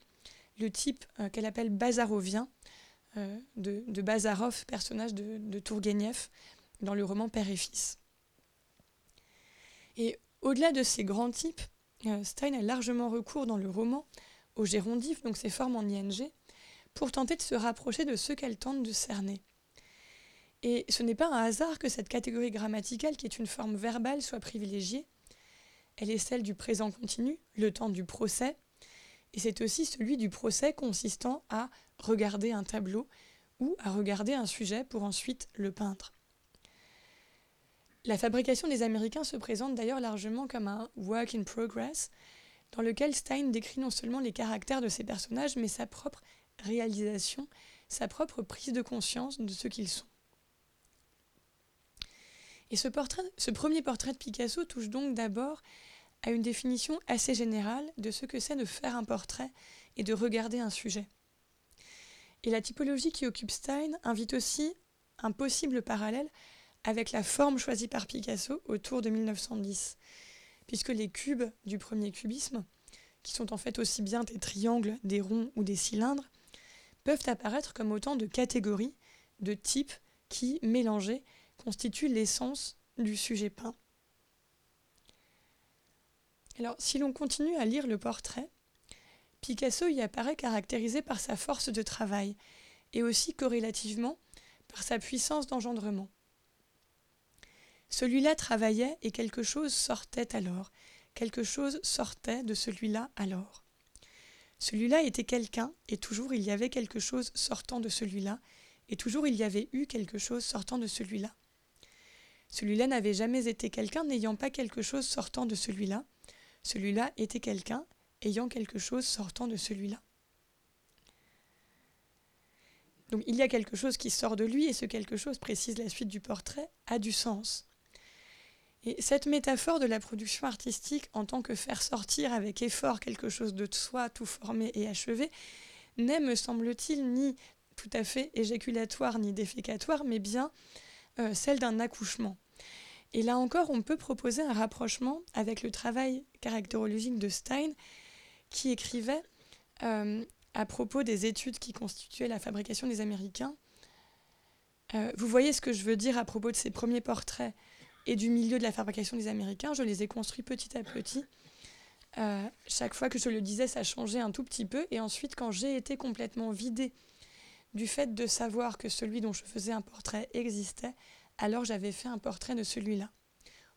le type euh, qu'elle appelle bazarovien, de, de, Bazarov, personnage de, de Tourguenieff, dans le roman Père et Fils. Et au-delà de ces grands types, euh, Stein a largement recours dans le roman aux gérondifs, donc ces formes en ing, pour tenter de se rapprocher de ceux qu'elle tente de cerner. Et ce n'est pas un hasard que cette catégorie grammaticale, qui est une forme verbale, soit privilégiée. Elle est celle du présent continu, le temps du procès, et c'est aussi celui du procès consistant à regarder un tableau ou à regarder un sujet pour ensuite le peindre. La fabrication des Américains se présente d'ailleurs largement comme un work in progress, dans lequel Stein décrit non seulement les caractères de ses personnages, mais sa propre réalisation, sa propre prise de conscience de ce qu'ils sont. Et ce, premier portrait de Picasso touche donc d'abord à une définition assez générale de ce que c'est de faire un portrait et de regarder un sujet. Et la typologie qui occupe Stein invite aussi un possible parallèle avec la forme choisie par Picasso autour de 1910, puisque les cubes du premier cubisme, qui sont en fait aussi bien des triangles, des ronds ou des cylindres, peuvent apparaître comme autant de catégories, de types qui, mélangés, constitue l'essence du sujet peint. Alors, si l'on continue à lire le portrait, Picasso y apparaît caractérisé par sa force de travail et aussi corrélativement par sa puissance d'engendrement. Celui-là travaillait et quelque chose sortait alors, quelque chose sortait de celui-là alors. Celui-là était quelqu'un, et toujours il y avait quelque chose sortant de celui-là, et toujours il y avait eu quelque chose sortant de celui-là. Celui-là n'avait jamais été quelqu'un n'ayant pas quelque chose sortant de celui-là. Celui-là était quelqu'un ayant quelque chose sortant de celui-là. Donc il y a quelque chose qui sort de lui et ce quelque chose, précise la suite du portrait, a du sens. Et cette métaphore de la production artistique en tant que faire sortir avec effort quelque chose de soi tout formé et achevé n'est, me semble-t-il, ni tout à fait éjaculatoire ni défécatoire, mais bien euh, celle d'un accouchement. Et là encore, on peut proposer un rapprochement avec le travail caractérologique de Stein, qui écrivait euh, à propos des études qui constituaient la fabrication des Américains. Euh, vous voyez ce que je veux dire à propos de ces premiers portraits et du milieu de la fabrication des Américains. Je les ai construits petit à petit. Euh, chaque fois que je le disais, ça changeait un tout petit peu. Et ensuite, quand j'ai été complètement vidée du fait de savoir que celui dont je faisais un portrait existait, alors j'avais fait un portrait de celui-là.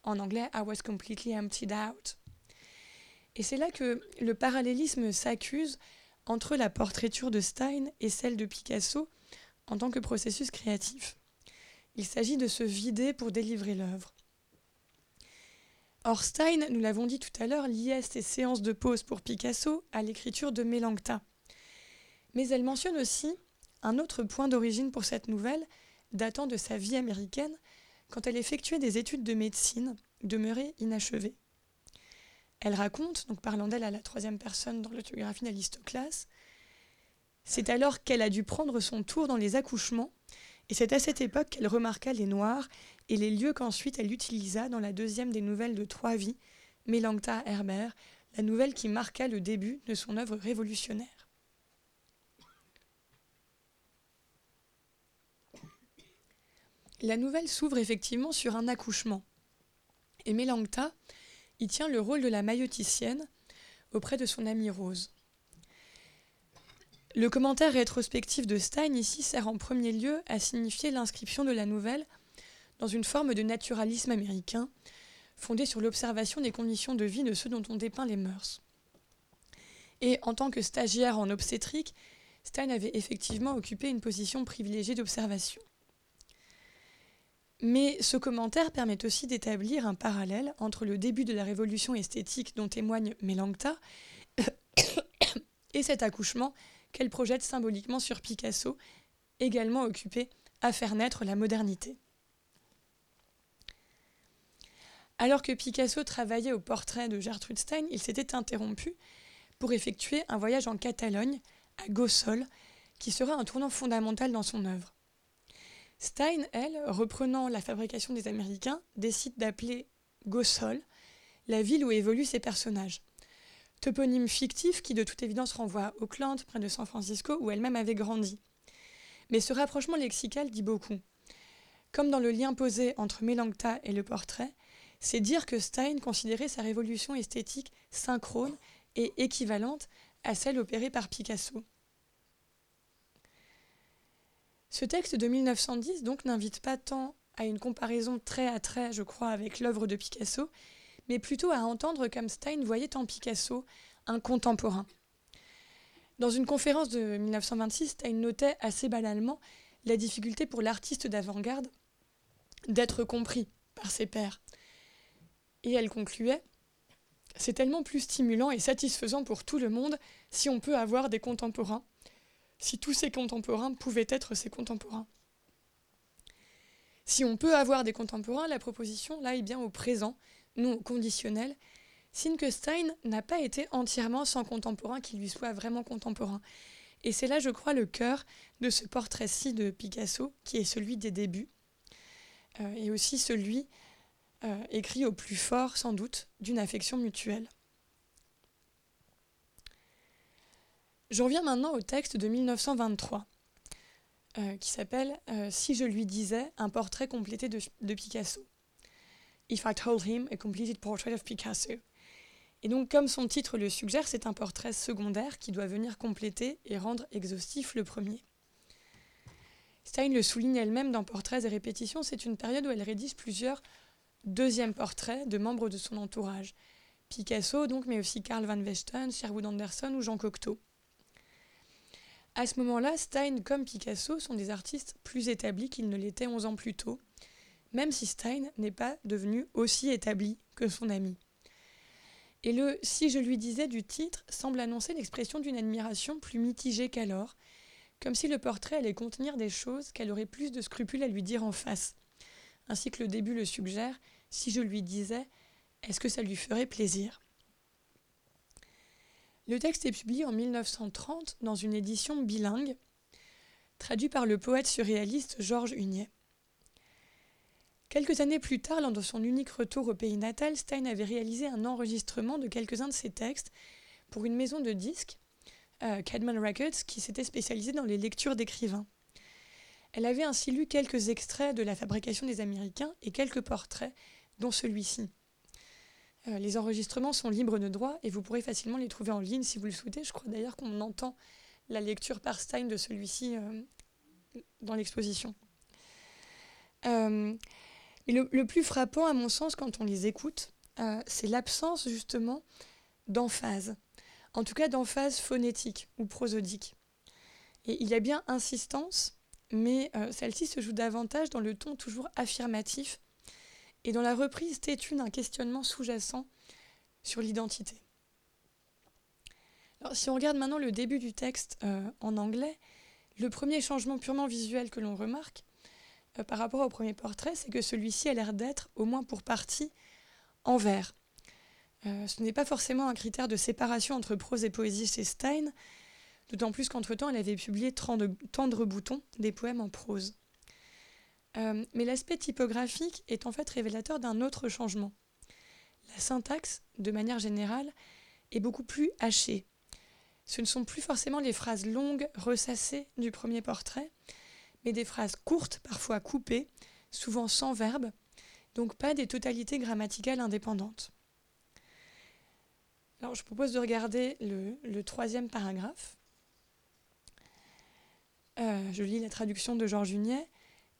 En anglais, I was completely emptied out. Et c'est là que le parallélisme s'accuse entre la portraiture de Stein et celle de Picasso en tant que processus créatif. Il s'agit de se vider pour délivrer l'œuvre. Or, Stein, nous l'avons dit tout à l'heure, liait ses séances de pause pour Picasso à l'écriture de Mélancta. Mais elle mentionne aussi un autre point d'origine pour cette nouvelle, datant de sa vie américaine, quand elle effectuait des études de médecine demeurées inachevées. Elle raconte, donc parlant d'elle à la troisième personne dans l'autobiographie d'Alistoclas, c'est alors qu'elle a dû prendre son tour dans les accouchements, et c'est à cette époque qu'elle remarqua les noirs et les lieux qu'ensuite elle utilisa dans la deuxième des nouvelles de Trois Vies, Mélancta Herbert, la nouvelle qui marqua le début de son œuvre révolutionnaire. La nouvelle s'ouvre effectivement sur un accouchement. Et Mélangta y tient le rôle de la mailloticienne auprès de son amie Rose. Le commentaire rétrospectif de Stein ici sert en premier lieu à signifier l'inscription de la nouvelle dans une forme de naturalisme américain, fondée sur l'observation des conditions de vie de ceux dont on dépeint les mœurs. Et en tant que stagiaire en obstétrique, Stein avait effectivement occupé une position privilégiée d'observation. Mais ce commentaire permet aussi d'établir un parallèle entre le début de la révolution esthétique dont témoigne Mélancta et cet accouchement qu'elle projette symboliquement sur Picasso, également occupé à faire naître la modernité. Alors que Picasso travaillait au portrait de Gertrude Stein, il s'était interrompu pour effectuer un voyage en Catalogne, à Gossol, qui sera un tournant fondamental dans son œuvre. Stein, elle, reprenant la fabrication des Américains, décide d'appeler Gossol la ville où évoluent ses personnages. Toponyme fictif qui de toute évidence renvoie à Oakland, près de San Francisco, où elle-même avait grandi. Mais ce rapprochement lexical dit beaucoup. Comme dans le lien posé entre Mélancta et le portrait, c'est dire que Stein considérait sa révolution esthétique synchrone et équivalente à celle opérée par Picasso. Ce texte de 1910 donc n'invite pas tant à une comparaison trait à trait, je crois, avec l'œuvre de Picasso, mais plutôt à entendre comme Stein voyait en Picasso un contemporain. Dans une conférence de 1926, Stein notait assez banalement la difficulté pour l'artiste d'avant-garde d'être compris par ses pairs. Et elle concluait C'est tellement plus stimulant et satisfaisant pour tout le monde si on peut avoir des contemporains si tous ses contemporains pouvaient être ses contemporains. Si on peut avoir des contemporains, la proposition là est bien au présent, non au conditionnel, signe que Stein n'a pas été entièrement sans contemporain qui lui soit vraiment contemporain. Et c'est là, je crois, le cœur de ce portrait-ci de Picasso, qui est celui des débuts, euh, et aussi celui, euh, écrit au plus fort, sans doute, d'une affection mutuelle. J'en viens maintenant au texte de 1923, euh, qui s'appelle euh, Si je lui disais un portrait complété de, de, Picasso. If I told him a completed portrait of Picasso. Et donc, comme son titre le suggère, c'est un portrait secondaire qui doit venir compléter et rendre exhaustif le premier. Stein le souligne elle-même dans Portraits et répétitions, c'est une période où elle rédige plusieurs deuxièmes portraits de membres de son entourage. Picasso, donc, mais aussi Karl van Westen, Sherwood Anderson ou Jean Cocteau. À ce moment-là, Stein comme Picasso sont des artistes plus établis qu'ils ne l'étaient 11 ans plus tôt, même si Stein n'est pas devenu aussi établi que son ami. Et le Si je lui disais du titre semble annoncer l'expression d'une admiration plus mitigée qu'alors, comme si le portrait allait contenir des choses qu'elle aurait plus de scrupules à lui dire en face. Ainsi que le début le suggère, si je lui disais, est-ce que ça lui ferait plaisir? Le texte est publié en 1930 dans une édition bilingue, traduit par le poète surréaliste Georges Hunier. Quelques années plus tard, lors de son unique retour au pays natal, Stein avait réalisé un enregistrement de quelques-uns de ses textes pour une maison de disques, euh, Cadman Records, qui s'était spécialisée dans les lectures d'écrivains. Elle avait ainsi lu quelques extraits de la fabrication des Américains et quelques portraits, dont celui-ci. Euh, les enregistrements sont libres de droit et vous pourrez facilement les trouver en ligne si vous le souhaitez. Je crois d'ailleurs qu'on entend la lecture par Stein de celui-ci euh, dans l'exposition. Mais le, plus frappant, à mon sens, quand on les écoute, euh, c'est l'absence justement d'emphase. En tout cas, d'emphase phonétique ou prosodique. Et il y a bien insistance, mais euh, celle-ci se joue davantage dans le ton toujours affirmatif et dans la reprise têtue d'un questionnement sous-jacent sur l'identité. Si on regarde maintenant le début du texte euh, en anglais, le premier changement purement visuel que l'on remarque, euh, par rapport au premier portrait, c'est que celui-ci a l'air d'être, au moins pour partie, en vers. Euh, ce n'est pas forcément un critère de séparation entre prose et poésie chez Stein, d'autant plus qu'entre-temps, elle avait publié Tendre boutons, des poèmes en prose. Euh, mais l'aspect typographique est en fait révélateur d'un autre changement. La syntaxe, de manière générale, est beaucoup plus hachée. Ce ne sont plus forcément les phrases longues, ressassées du premier portrait, mais des phrases courtes, parfois coupées, souvent sans verbe, donc pas des totalités grammaticales indépendantes. Je propose de regarder le, troisième paragraphe. Euh, je lis la traduction de Georges Juniet.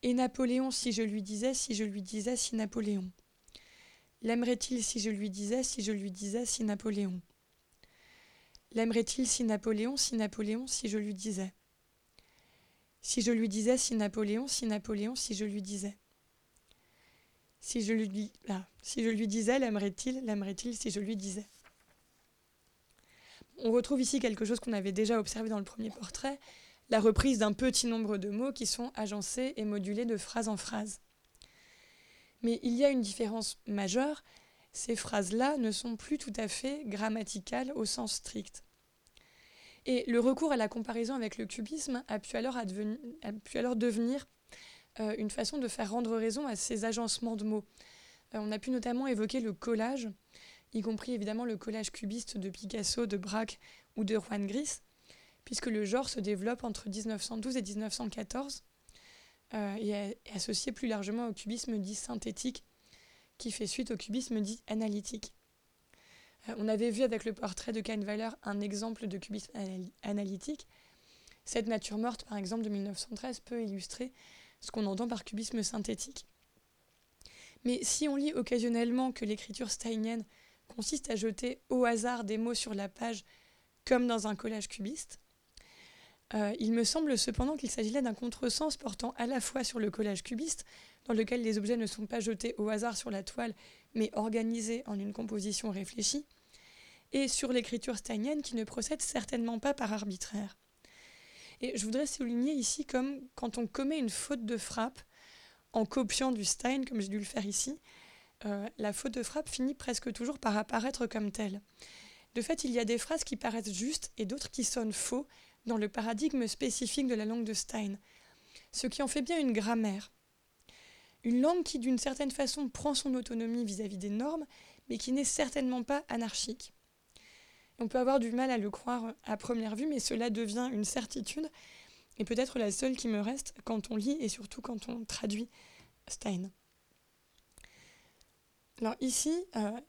Et Napoléon, si je lui disais, si je lui disais, si Napoléon. L'aimerait-il si je lui disais, si je lui disais, si Napoléon L'aimerait-il si Napoléon, si Napoléon, si je lui disais si je lui disais si Napoléon, si Napoléon, si je lui disais. Si je lui, disais, l'aimerait-il, l'aimerait-il si je lui disais. On retrouve ici quelque chose qu'on avait déjà observé dans le premier portrait, la reprise d'un petit nombre de mots qui sont agencés et modulés de phrase en phrase. Mais il y a une différence majeure, ces phrases-là ne sont plus tout à fait grammaticales au sens strict. Et le recours à la comparaison avec le cubisme a pu alors, devenir euh, une façon de faire rendre raison à ces agencements de mots. Euh, on a pu notamment évoquer le collage, y compris évidemment le collage cubiste de Picasso, de Braque ou de Juan Gris, puisque le genre se développe entre 1912 et 1914 euh, et est associé plus largement au cubisme dit synthétique, qui fait suite au cubisme dit analytique. Euh, on avait vu avec le portrait de Kahnweiler un exemple de cubisme analytique. Cette nature morte, par exemple, de 1913, peut illustrer ce qu'on entend par cubisme synthétique. Mais si on lit occasionnellement que l'écriture steinienne consiste à jeter au hasard des mots sur la page comme dans un collage cubiste, euh, il me semble cependant qu'il s'agit là d'un contresens portant à la fois sur le collage cubiste, dans lequel les objets ne sont pas jetés au hasard sur la toile, mais organisés en une composition réfléchie, et sur l'écriture steinienne qui ne procède certainement pas par arbitraire. Et je voudrais souligner ici comme quand on commet une faute de frappe en copiant du Stein, comme j'ai dû le faire ici, euh, la faute de frappe finit presque toujours par apparaître comme telle. De fait, il y a des phrases qui paraissent justes et d'autres qui sonnent faux dans le paradigme spécifique de la langue de Stein, ce qui en fait bien une grammaire. Une langue qui, d'une certaine façon, prend son autonomie vis à -vis des normes, mais qui n'est certainement pas anarchique. On peut avoir du mal à le croire à première vue, mais cela devient une certitude, et peut-être la seule qui me reste quand on lit et surtout quand on traduit Stein. Alors ici, euh,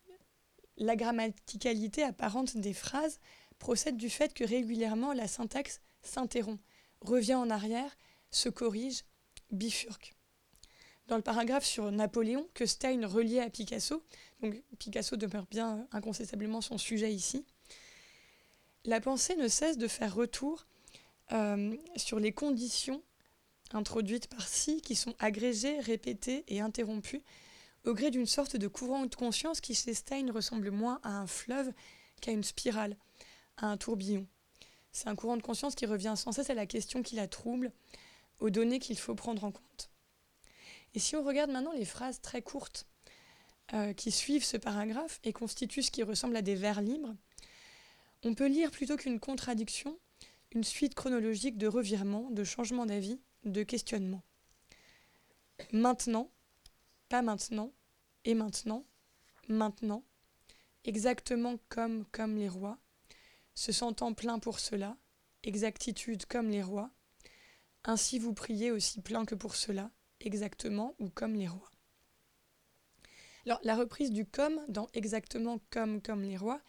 la grammaticalité apparente des phrases procède du fait que régulièrement la syntaxe s'interrompt, revient en arrière, se corrige, bifurque. Dans le paragraphe sur Napoléon, que Stein reliait à Picasso, donc Picasso demeure bien incontestablement son sujet ici, la pensée ne cesse de faire retour euh, sur les conditions introduites par Si qui sont agrégées, répétées et interrompues au gré d'une sorte de courant de conscience qui chez Stein ressemble moins à un fleuve qu'à une spirale, à un tourbillon. C'est un courant de conscience qui revient sans cesse à la question qui la trouble, aux données qu'il faut prendre en compte. Et si on regarde maintenant les phrases très courtes euh, qui suivent ce paragraphe et constituent ce qui ressemble à des vers libres, on peut lire plutôt qu'une contradiction, une suite chronologique de revirements, de changements d'avis, de questionnements. Maintenant, pas maintenant, et maintenant, maintenant, exactement comme comme les rois, se sentant plein pour cela, exactitude comme les rois, ainsi vous priez aussi plein que pour cela, exactement ou comme les rois. Alors la reprise du comme dans exactement comme comme les rois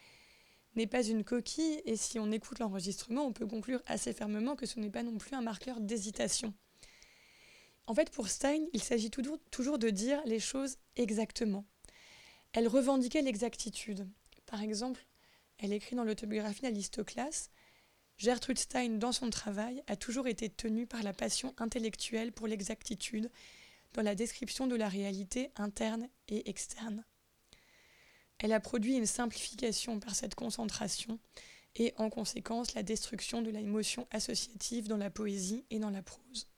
n'est pas une coquille et si on écoute l'enregistrement, on peut conclure assez fermement que ce n'est pas non plus un marqueur d'hésitation. En fait, pour Stein, il s'agit toujours de dire les choses exactement. Elle revendiquait l'exactitude. Par exemple, elle écrit dans l'autobiographie d'Alistoclas Gertrude Stein, dans son travail, a toujours été tenue par la passion intellectuelle pour l'exactitude dans la description de la réalité interne et externe. Elle a produit une simplification par cette concentration et en conséquence la destruction de l'émotion associative dans la poésie et dans la prose.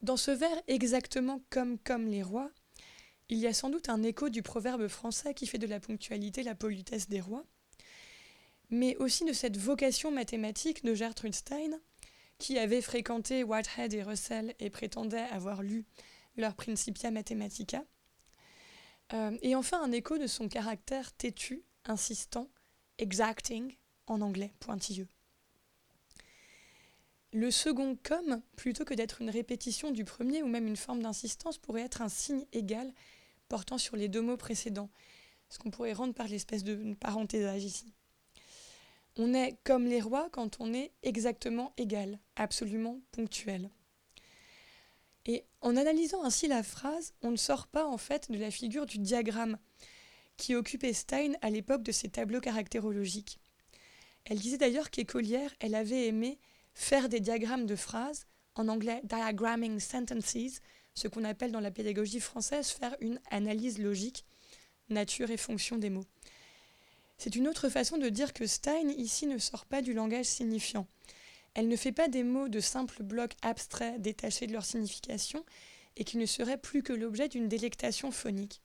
Dans ce vers exactement comme comme les rois, il y a sans doute un écho du proverbe français qui fait de la ponctualité la politesse des rois, mais aussi de cette vocation mathématique de Gertrude Stein, qui avait fréquenté Whitehead et Russell et prétendait avoir lu leur Principia Mathematica, euh, et enfin un écho de son caractère têtu, insistant, exacting, en anglais, pointilleux. Le second comme, plutôt que d'être une répétition du premier ou même une forme d'insistance, pourrait être un signe égal sur les deux mots précédents, ce qu'on pourrait rendre par l'espèce de parenthésage ici. On est comme les rois quand on est exactement égal, absolument ponctuel. Et en analysant ainsi la phrase, on ne sort pas en fait de la figure du diagramme qui occupait Stein à l'époque de ses tableaux caractérologiques. Elle disait d'ailleurs qu'écolière, elle avait aimé faire des diagrammes de phrases, en anglais diagramming sentences, ce qu'on appelle dans la pédagogie française faire une analyse logique, nature et fonction des mots. C'est une autre façon de dire que Stein ici ne sort pas du langage signifiant. Elle ne fait pas des mots de simples blocs abstraits détachés de leur signification et qui ne seraient plus que l'objet d'une délectation phonique.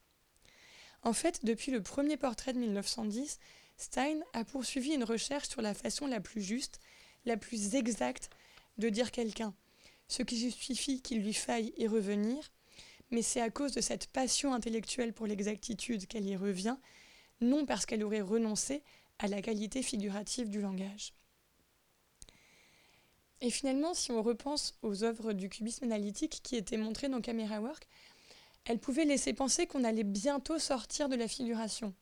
En fait, depuis le premier portrait de 1910, Stein a poursuivi une recherche sur la façon la plus juste, la plus exacte de dire quelqu'un, ce qui justifie qu'il lui faille y revenir, mais c'est à cause de cette passion intellectuelle pour l'exactitude qu'elle y revient, non parce qu'elle aurait renoncé à la qualité figurative du langage. Et finalement, si on repense aux œuvres du cubisme analytique qui étaient montrées dans Camera Work, elles pouvaient laisser penser qu'on allait bientôt sortir de la figuration.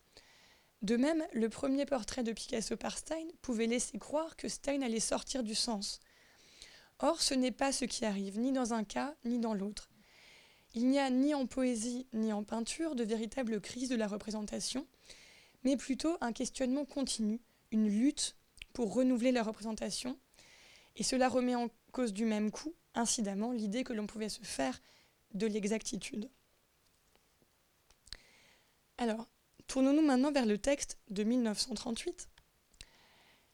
De même, le premier portrait de Picasso par Stein pouvait laisser croire que Stein allait sortir du sens. Or, ce n'est pas ce qui arrive, ni dans un cas, ni dans l'autre. Il n'y a ni en poésie, ni en peinture de véritable crise de la représentation, mais plutôt un questionnement continu, une lutte pour renouveler la représentation. Et cela remet en cause du même coup, incidemment, l'idée que l'on pouvait se faire de l'exactitude. Alors, tournons-nous maintenant vers le texte de 1938,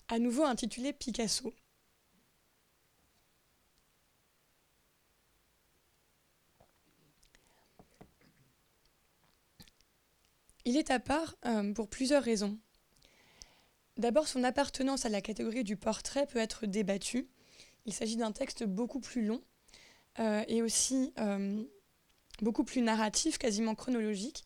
à nouveau intitulé Picasso. Il est à part euh, pour plusieurs raisons. D'abord, son appartenance à la catégorie du portrait peut être débattue. Il s'agit d'un texte beaucoup plus long euh, et aussi euh, beaucoup plus narratif, quasiment chronologique,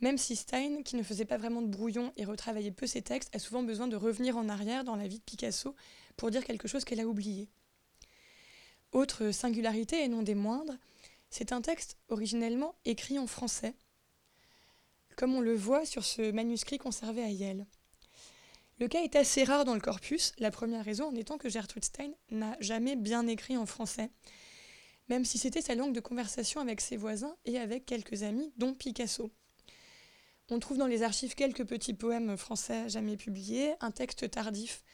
même si Stein, qui ne faisait pas vraiment de brouillon et retravaillait peu ses textes, a souvent besoin de revenir en arrière dans la vie de Picasso pour dire quelque chose qu'elle a oublié. Autre singularité et non des moindres, c'est un texte originellement écrit en français, comme on le voit sur ce manuscrit conservé à Yale. Le cas est assez rare dans le corpus, la première raison en étant que Gertrude Stein n'a jamais bien écrit en français, même si c'était sa langue de conversation avec ses voisins et avec quelques amis, dont Picasso. On trouve dans les archives quelques petits poèmes français jamais publiés, un texte tardif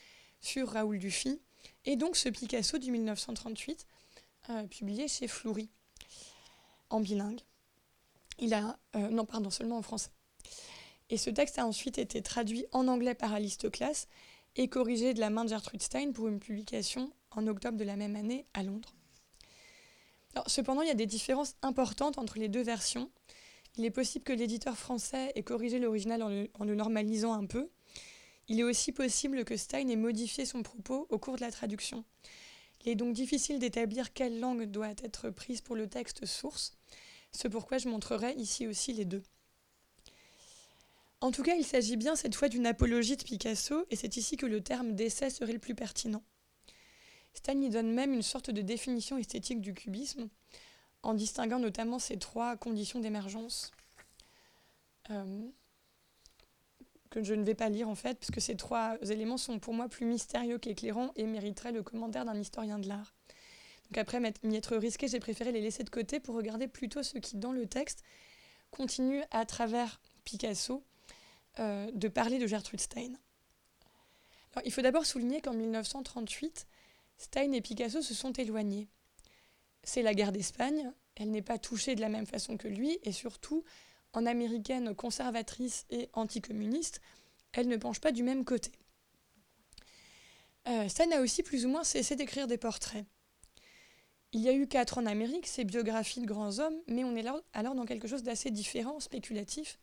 sur Raoul Dufy, et donc ce Picasso du 1938, euh, publié chez Fleury, en bilingue. Il a, euh, non, pardon, seulement en français. Et ce texte a ensuite été traduit en anglais par Class et corrigé de la main de Gertrude Stein pour une publication en octobre de la même année à Londres. cependant, il y a des différences importantes entre les deux versions. Il est possible que l'éditeur français ait corrigé l'original en, le normalisant un peu. Il est aussi possible que Stein ait modifié son propos au cours de la traduction. Il est donc difficile d'établir quelle langue doit être prise pour le texte source. C'est pourquoi je montrerai ici aussi les deux. En tout cas, il s'agit bien cette fois d'une apologie de Picasso, et c'est ici que le terme d'essai serait le plus pertinent. Stein y donne même une sorte de définition esthétique du cubisme, en distinguant notamment ces trois conditions d'émergence, euh, que je ne vais pas lire en fait, puisque ces trois éléments sont pour moi plus mystérieux qu'éclairants et mériteraient le commentaire d'un historien de l'art. Donc après m'y être risqué, j'ai préféré les laisser de côté pour regarder plutôt ce qui, dans le texte, continue à travers Picasso euh, de parler de Gertrude Stein. Il faut d'abord souligner qu'en 1938, Stein et Picasso se sont éloignés. C'est la guerre d'Espagne, elle n'est pas touchée de la même façon que lui, et surtout, en américaine conservatrice et anticommuniste, elle ne penche pas du même côté. Euh, Stein a aussi plus ou moins cessé d'écrire des portraits. Il y a eu quatre en Amérique, ces biographies de grands hommes, mais on est alors dans quelque chose d'assez différent, spéculatif,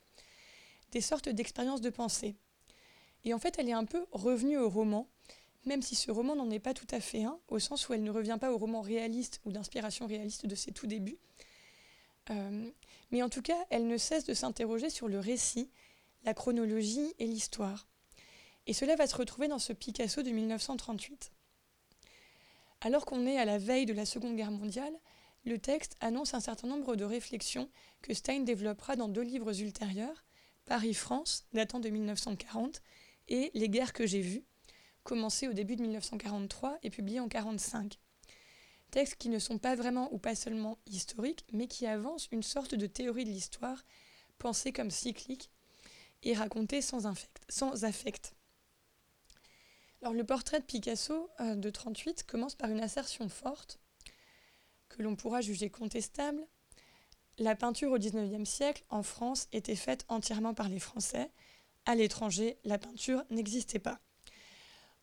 des sortes d'expériences de pensée. Et en fait, elle est un peu revenue au roman, même si ce roman n'en est pas tout à fait un, au sens où elle ne revient pas au roman réaliste ou d'inspiration réaliste de ses tout débuts. Euh, mais en tout cas, elle ne cesse de s'interroger sur le récit, la chronologie et l'histoire. Et cela va se retrouver dans ce Picasso de 1938. Alors qu'on est à la veille de la Seconde Guerre mondiale, le texte annonce un certain nombre de réflexions que Stein développera dans deux livres ultérieurs, Paris-France, datant de 1940, et Les guerres que j'ai vues, commencé au début de 1943 et publié en 1945. Textes qui ne sont pas vraiment ou pas seulement historiques, mais qui avancent une sorte de théorie de l'histoire, pensée comme cyclique et racontée sans, sans affect. Le portrait de Picasso euh, de 38 commence par une assertion forte, que l'on pourra juger contestable, la peinture au XIXe siècle, en France, était faite entièrement par les Français. À l'étranger, la peinture n'existait pas.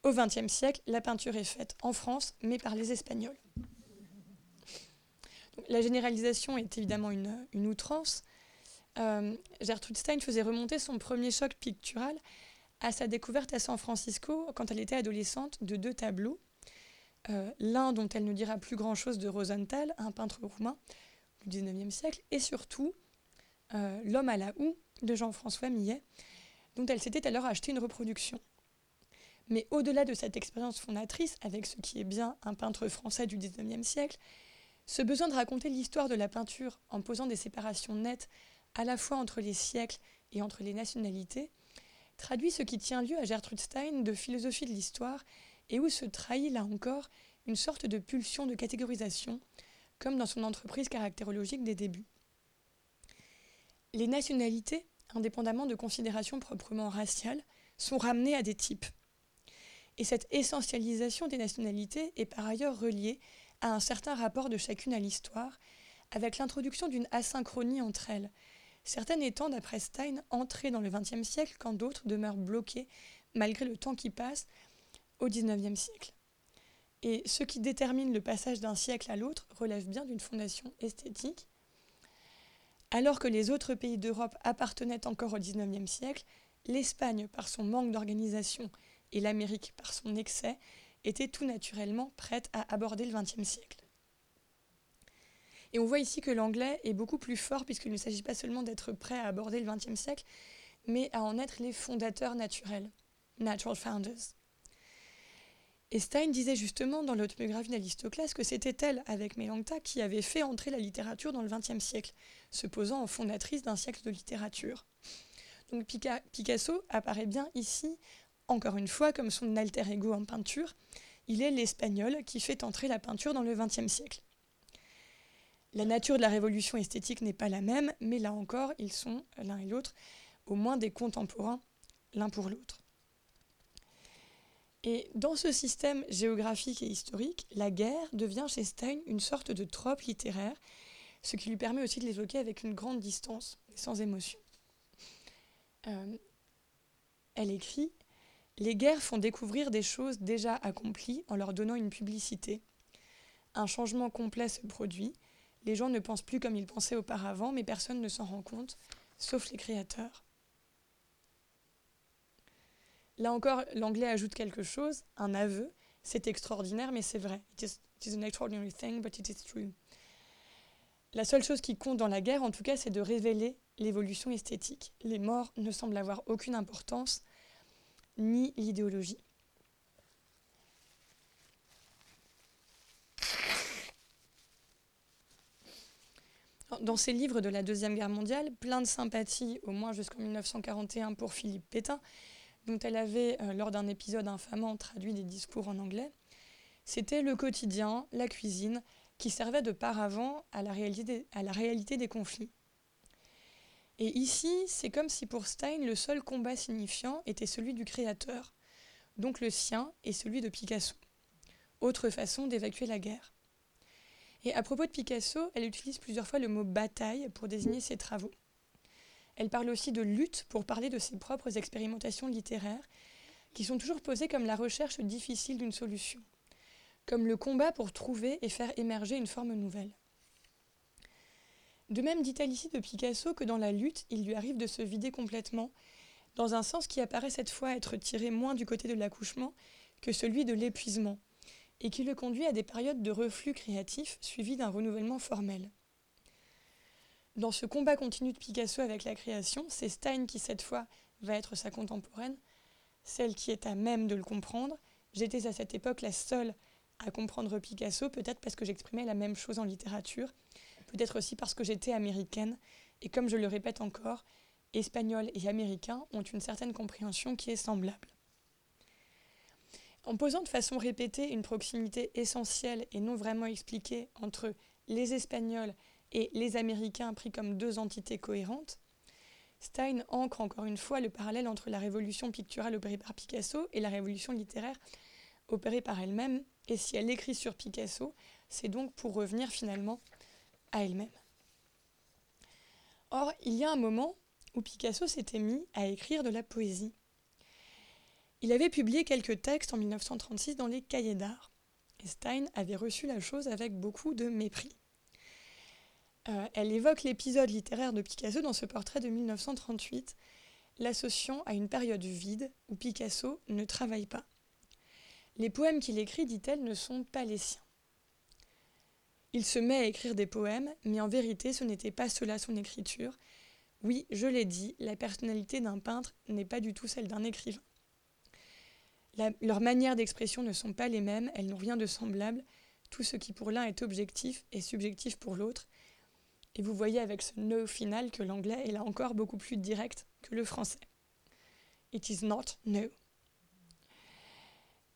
Au XXe siècle, la peinture est faite en France, mais par les Espagnols. la généralisation est évidemment une, outrance. Euh, Gertrude Stein faisait remonter son premier choc pictural à sa découverte à San Francisco, quand elle était adolescente, de deux tableaux. Euh, l'un dont elle ne dira plus grand-chose de Rosenthal, un peintre roumain, du XIXe siècle, et surtout euh, L'homme à la houe de Jean-François Millet, dont elle s'était alors acheté une reproduction. Mais au-delà de cette expérience fondatrice, avec ce qui est bien un peintre français du XIXe siècle, ce besoin de raconter l'histoire de la peinture en posant des séparations nettes à la fois entre les siècles et entre les nationalités, traduit ce qui tient lieu à Gertrude Stein de philosophie de l'histoire et où se trahit là encore une sorte de pulsion de catégorisation comme dans son entreprise caractérologique des débuts. Les nationalités, indépendamment de considérations proprement raciales, sont ramenées à des types. Et cette essentialisation des nationalités est par ailleurs reliée à un certain rapport de chacune à l'histoire, avec l'introduction d'une asynchronie entre elles, certaines étant, d'après Stein, entrées dans le XXe siècle quand d'autres demeurent bloquées, malgré le temps qui passe, au XIXe siècle. Et ce qui détermine le passage d'un siècle à l'autre relève bien d'une fondation esthétique. Alors que les autres pays d'Europe appartenaient encore au XIXe siècle, l'Espagne, par son manque d'organisation, et l'Amérique, par son excès, étaient tout naturellement prêtes à aborder le XXe siècle. Et on voit ici que l'anglais est beaucoup plus fort puisqu'il ne s'agit pas seulement d'être prêt à aborder le XXe siècle, mais à en être les fondateurs naturels, natural founders. Et Stein disait justement dans l'autobiographie d'Alistoclas que c'était elle, avec Mélancta, qui avait fait entrer la littérature dans le XXe siècle, se posant en fondatrice d'un siècle de littérature. Donc Picasso apparaît bien ici, encore une fois, comme son alter ego en peinture. Il est l'espagnol qui fait entrer la peinture dans le XXe siècle. La nature de la révolution esthétique n'est pas la même, mais là encore, ils sont, l'un et l'autre, au moins des contemporains, l'un pour l'autre. Et dans ce système géographique et historique, la guerre devient chez Stein une sorte de trope littéraire, ce qui lui permet aussi de l'évoquer avec une grande distance et sans émotion. Euh, elle écrit Les guerres font découvrir des choses déjà accomplies en leur donnant une publicité. Un changement complet se produit. Les gens ne pensent plus comme ils pensaient auparavant, mais personne ne s'en rend compte, sauf les créateurs. Là encore, l'anglais ajoute quelque chose, un aveu. C'est extraordinaire, mais c'est vrai. It is, an extraordinary thing. La seule chose qui compte dans la guerre, en tout cas, c'est de révéler l'évolution esthétique. Les morts ne semblent avoir aucune importance, ni l'idéologie. Dans ses livres de la Deuxième Guerre mondiale, plein de sympathie, au moins jusqu'en 1941, pour Philippe Pétain, dont elle avait, euh, lors d'un épisode infamant, traduit des discours en anglais, c'était le quotidien, la cuisine, qui servait de paravent à la réalité à la réalité des conflits. Et ici, c'est comme si pour Stein, le seul combat signifiant était celui du créateur, donc le sien et celui de Picasso. Autre façon d'évacuer la guerre. Et à propos de Picasso, elle utilise plusieurs fois le mot bataille pour désigner ses travaux. Elle parle aussi de lutte pour parler de ses propres expérimentations littéraires, qui sont toujours posées comme la recherche difficile d'une solution, comme le combat pour trouver et faire émerger une forme nouvelle. De même dit-elle ici de Picasso que dans la lutte, il lui arrive de se vider complètement, dans un sens qui apparaît cette fois être tiré moins du côté de l'accouchement que celui de l'épuisement, et qui le conduit à des périodes de reflux créatif suivies d'un renouvellement formel. Dans ce combat continu de Picasso avec la création, c'est Stein qui cette fois va être sa contemporaine, celle qui est à même de le comprendre. J'étais à cette époque la seule à comprendre Picasso, peut-être parce que j'exprimais la même chose en littérature, peut-être aussi parce que j'étais américaine, et comme je le répète encore, Espagnols et Américains ont une certaine compréhension qui est semblable. En posant de façon répétée une proximité essentielle et non vraiment expliquée entre les Espagnols et les Américains pris comme deux entités cohérentes, Stein ancre encore une fois le parallèle entre la révolution picturale opérée par Picasso et la révolution littéraire opérée par elle-même, et si elle écrit sur Picasso, c'est donc pour revenir finalement à elle-même. Or, il y a un moment où Picasso s'était mis à écrire de la poésie. Il avait publié quelques textes en 1936 dans les cahiers d'art, et Stein avait reçu la chose avec beaucoup de mépris. Euh, elle évoque l'épisode littéraire de Picasso dans ce portrait de 1938, l'associant à une période vide où Picasso ne travaille pas. Les poèmes qu'il écrit, dit-elle, ne sont pas les siens. Il se met à écrire des poèmes, mais en vérité ce n'était pas cela son écriture. Oui, je l'ai dit, la personnalité d'un peintre n'est pas du tout celle d'un écrivain. Leurs manières d'expression ne sont pas les mêmes, elles n'ont rien de semblable. Tout ce qui pour l'un est objectif est subjectif pour l'autre, et vous voyez avec ce no final que l'anglais est là encore beaucoup plus direct que le français. It is not no.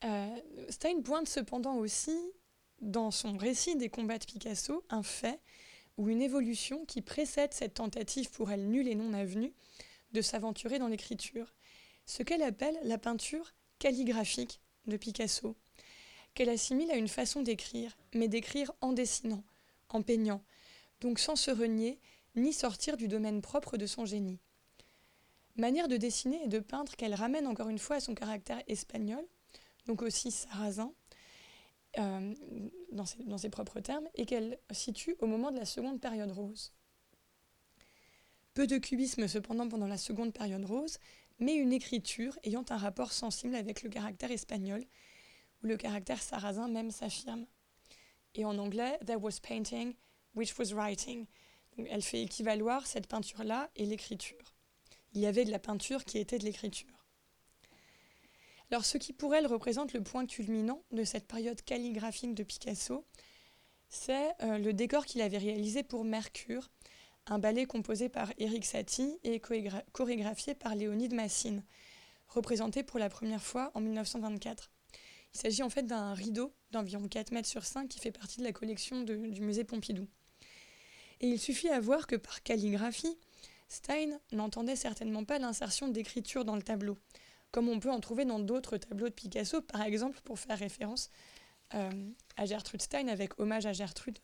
Euh, Stein pointe cependant aussi dans son récit des combats de Picasso un fait ou une évolution qui précède cette tentative pour elle nulle et non avenue de s'aventurer dans l'écriture, ce qu'elle appelle la peinture calligraphique de Picasso, qu'elle assimile à une façon d'écrire, mais d'écrire en dessinant, en peignant, donc sans se renier ni sortir du domaine propre de son génie. Manière de dessiner et de peindre qu'elle ramène encore une fois à son caractère espagnol, donc aussi sarrasin, euh, dans, ses, dans, ses, propres termes, et qu'elle situe au moment de la seconde période rose. Peu de cubisme cependant pendant la seconde période rose, mais une écriture ayant un rapport sensible avec le caractère espagnol, où le caractère sarrasin même s'affirme. Et en anglais, there was painting which was writing. elle fait équivaloir cette peinture-là et l'écriture. Il y avait de la peinture qui était de l'écriture. Alors ce qui pour elle représente le point culminant de cette période calligraphique de Picasso, c'est euh, le décor qu'il avait réalisé pour Mercure, un ballet composé par Eric Satie et chorégraphié par Léonide Massine, représenté pour la première fois en 1924. Il s'agit en fait d'un rideau d'environ 4 mètres sur 5 qui fait partie de la collection du musée Pompidou. Et il suffit à voir que par calligraphie, Stein n'entendait certainement pas l'insertion d'écriture dans le tableau, comme on peut en trouver dans d'autres tableaux de Picasso, par exemple pour faire référence euh, à Gertrude Stein avec Hommage à Gertrude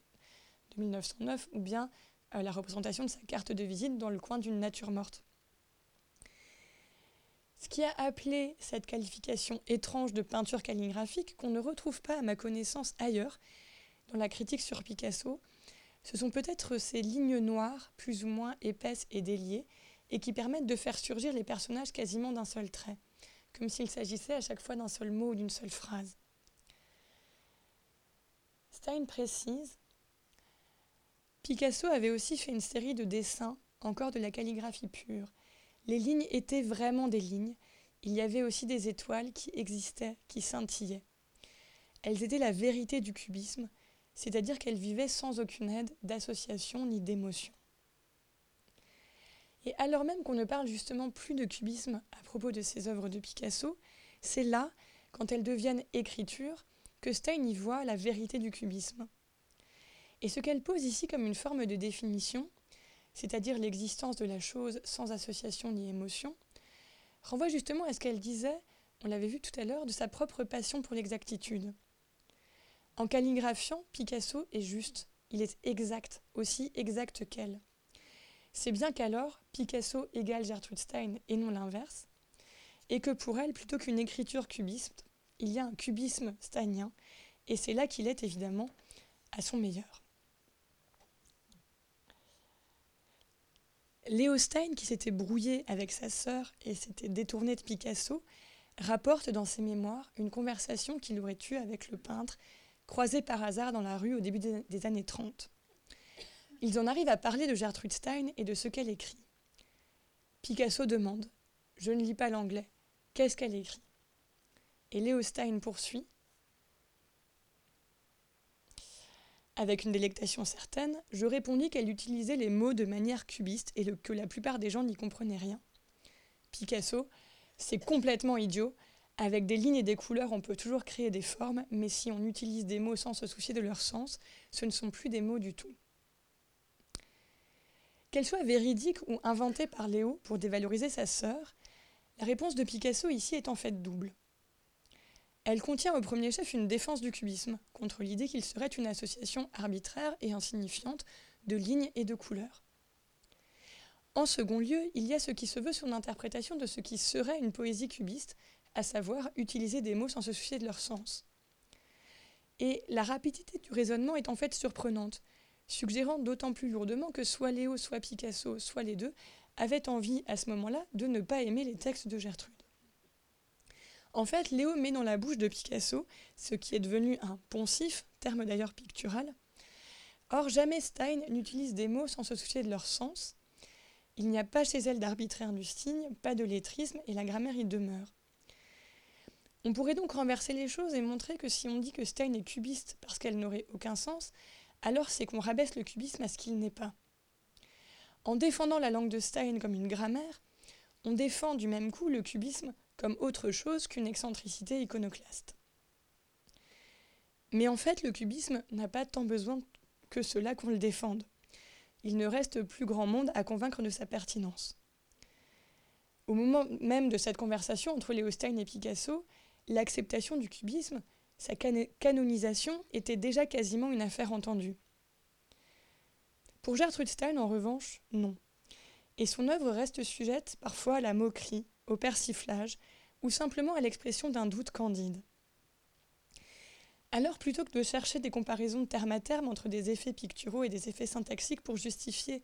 de 1909, ou bien la représentation de sa carte de visite dans le coin d'une nature morte. Ce qui a appelé cette qualification étrange de peinture calligraphique, qu'on ne retrouve pas à ma connaissance ailleurs, dans la critique sur Picasso, ce sont peut-être ces lignes noires, plus ou moins épaisses et déliées, et qui permettent de faire surgir les personnages quasiment d'un seul trait, comme s'il s'agissait à chaque fois d'un seul mot ou d'une seule phrase. Stein précise Picasso avait aussi fait une série de dessins, encore de la calligraphie pure. Les lignes étaient vraiment des lignes. Il y avait aussi des étoiles qui existaient, qui scintillaient. Elles étaient la vérité du cubisme, c'est-à-dire qu'elles vivaient sans aucune aide d'association ni d'émotion. Et alors même qu'on ne parle justement plus de cubisme à propos de ces œuvres de Picasso, c'est là, quand elles deviennent écriture, que Stein y voit la vérité du cubisme. Et ce qu'elle pose ici comme une forme de définition, c'est-à-dire l'existence de la chose sans association ni émotion, renvoie justement à ce qu'elle disait, on l'avait vu tout à l'heure, de sa propre passion pour l'exactitude. En calligraphiant, Picasso est juste, il est exact, aussi exact qu'elle. C'est bien qu'alors Picasso égale Gertrude Stein et non l'inverse, et que pour elle, plutôt qu'une écriture cubiste, il y a un cubisme steinien, et c'est là qu'il est évidemment à son meilleur. Léo Stein, qui s'était brouillé avec sa sœur et s'était détourné de Picasso, rapporte dans ses mémoires une conversation qu'il aurait eue avec le peintre, croisé par hasard dans la rue au début des années 30. Ils en arrivent à parler de Gertrude Stein et de ce qu'elle écrit. Picasso demande Je ne lis pas l'anglais. Qu'est-ce qu'elle écrit? Et Léo Stein poursuit Avec une délectation certaine, je répondis qu'elle utilisait les mots de manière cubiste et que la plupart des gens n'y comprenaient rien. Picasso, c'est complètement idiot. Avec des lignes et des couleurs, on peut toujours créer des formes, mais si on utilise des mots sans se soucier de leur sens, ce ne sont plus des mots du tout. Qu'elle soit véridique ou inventée par Léo pour dévaloriser sa sœur, la réponse de Picasso ici est en fait double. Elle contient au premier chef une défense du cubisme, contre l'idée qu'il serait une association arbitraire et insignifiante de lignes et de couleurs. En second lieu, il y a ce qui se veut son interprétation de ce qui serait une poésie cubiste, à savoir utiliser des mots sans se soucier de leur sens. Et la rapidité du raisonnement est en fait surprenante, suggérant d'autant plus lourdement que soit Léo, soit Picasso, soit les deux, avaient envie à ce moment-là de ne pas aimer les textes de Gertrude. En fait, Léo met dans la bouche de Picasso ce qui est devenu un poncif, terme d'ailleurs pictural. Or, jamais Stein n'utilise des mots sans se soucier de leur sens. Il n'y a pas chez elle d'arbitraire du signe, pas de lettrisme, et la grammaire y demeure. On pourrait donc renverser les choses et montrer que si on dit que Stein est cubiste parce qu'elle n'aurait aucun sens, alors c'est qu'on rabaisse le cubisme à ce qu'il n'est pas. En défendant la langue de Stein comme une grammaire, on défend du même coup le cubisme comme autre chose qu'une excentricité iconoclaste. Mais en fait, le cubisme n'a pas tant besoin que cela qu'on le défende. Il ne reste plus grand monde à convaincre de sa pertinence. Au moment même de cette conversation entre Léo Stein et Picasso, l'acceptation du cubisme sa canonisation était déjà quasiment une affaire entendue. Pour Gertrude Stein, en revanche, non. Et son œuvre reste sujette parfois à la moquerie, au persiflage, ou simplement à l'expression d'un doute candide. Alors, plutôt que de chercher des comparaisons terme à terme entre des effets picturaux et des effets syntaxiques pour justifier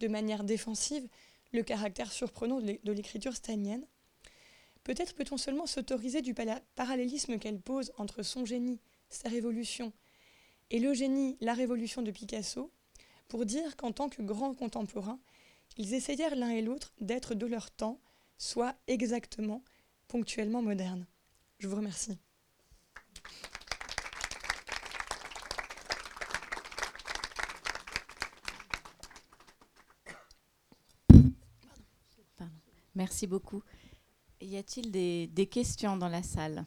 de manière défensive le caractère surprenant de l'écriture steinienne, Peut-être peut-on seulement s'autoriser du parallélisme qu'elle pose entre son génie, sa révolution, et le génie, la révolution de Picasso, pour dire qu'en tant que grands contemporains, ils essayèrent l'un et l'autre d'être de leur temps, soit exactement, ponctuellement modernes. Je vous remercie. Merci beaucoup. Y a-t-il des, questions dans la salle?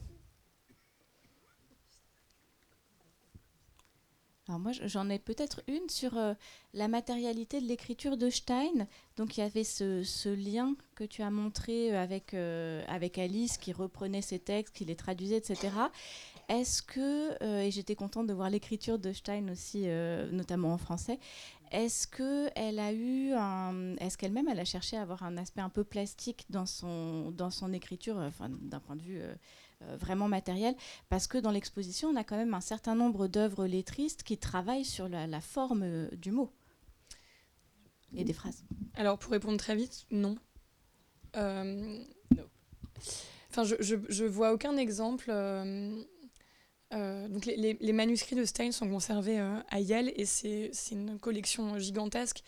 Alors moi, j'en ai peut-être une sur euh, la matérialité de l'écriture de Stein. Donc il y avait ce, lien que tu as montré euh, avec, euh, avec Alice qui reprenait ses textes, qui les traduisait, etc. Est-ce que, et j'étais contente de voir l'écriture de Stein aussi, notamment en français, est-ce qu'elle a eu un, est-ce qu'elle-même elle a cherché à avoir un aspect un peu plastique dans son, dans son écriture, d'un point de vue vraiment matériel, parce que dans l'exposition, on a quand même un certain nombre d'œuvres lettristes qui travaillent sur la, forme euh, du mot et des phrases. Alors, pour répondre très vite, non. Euh, enfin, je, je, vois aucun exemple. donc les, manuscrits de Stein sont conservés à Yale et c'est une collection gigantesque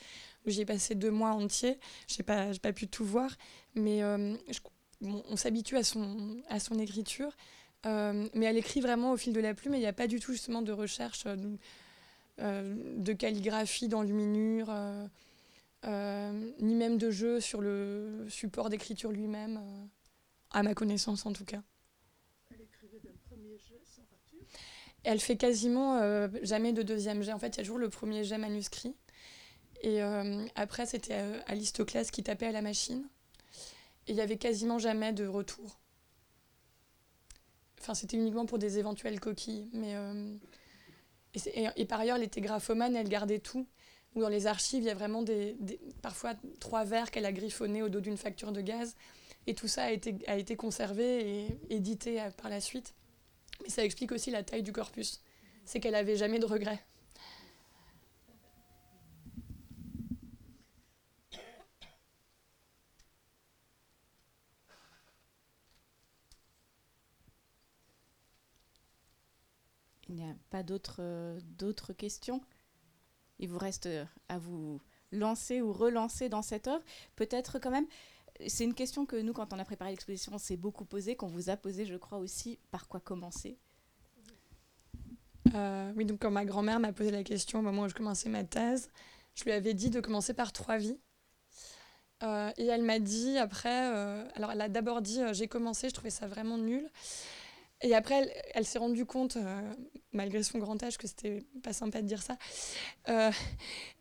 où j'y ai passé deux mois entiers. Je n'ai pas, pas pu tout voir, mais je, on s'habitue à son, à son écriture, euh, mais elle écrit vraiment au fil de la plume et il n'y a pas du tout justement de recherche euh, euh, de calligraphie d'enluminure, ni même de jeu sur le support d'écriture lui-même, à ma connaissance en tout cas. Elle écrivait d'un premier jet sans rature Elle fait quasiment jamais de deuxième jet. En fait, il y a toujours le premier jet manuscrit. Et après, c'était Alice Toclas qui tapait à la machine il n'y avait quasiment jamais de retour. Enfin, c'était uniquement pour des éventuelles coquilles. Mais, euh, et, par ailleurs, elle était graphomane, elle gardait tout. Ou dans les archives, il y a vraiment des, parfois trois vers qu'elle a griffonnés au dos d'une facture de gaz. Et tout ça a été, a été conservé et édité euh, par la suite. Mais ça explique aussi la taille du corpus. C'est qu'elle n'avait jamais de regrets. Il n'y a pas d'autres euh, questions? Il vous reste euh, à vous lancer ou relancer dans cette œuvre. Peut-être quand même, c'est une question que nous, quand on a préparé l'exposition, on s'est beaucoup posée, qu'on vous a posée, je crois aussi, par quoi commencer? Euh, Oui, donc quand ma grand-mère m'a posé la question au moment où je commençais ma thèse, je lui avais dit de commencer par trois vies. et elle m'a dit après, alors elle a d'abord dit j'ai commencé, je trouvais ça vraiment nul. Et après, elle, s'est rendue compte, euh, malgré son grand âge, que c'était pas sympa de dire ça. Euh,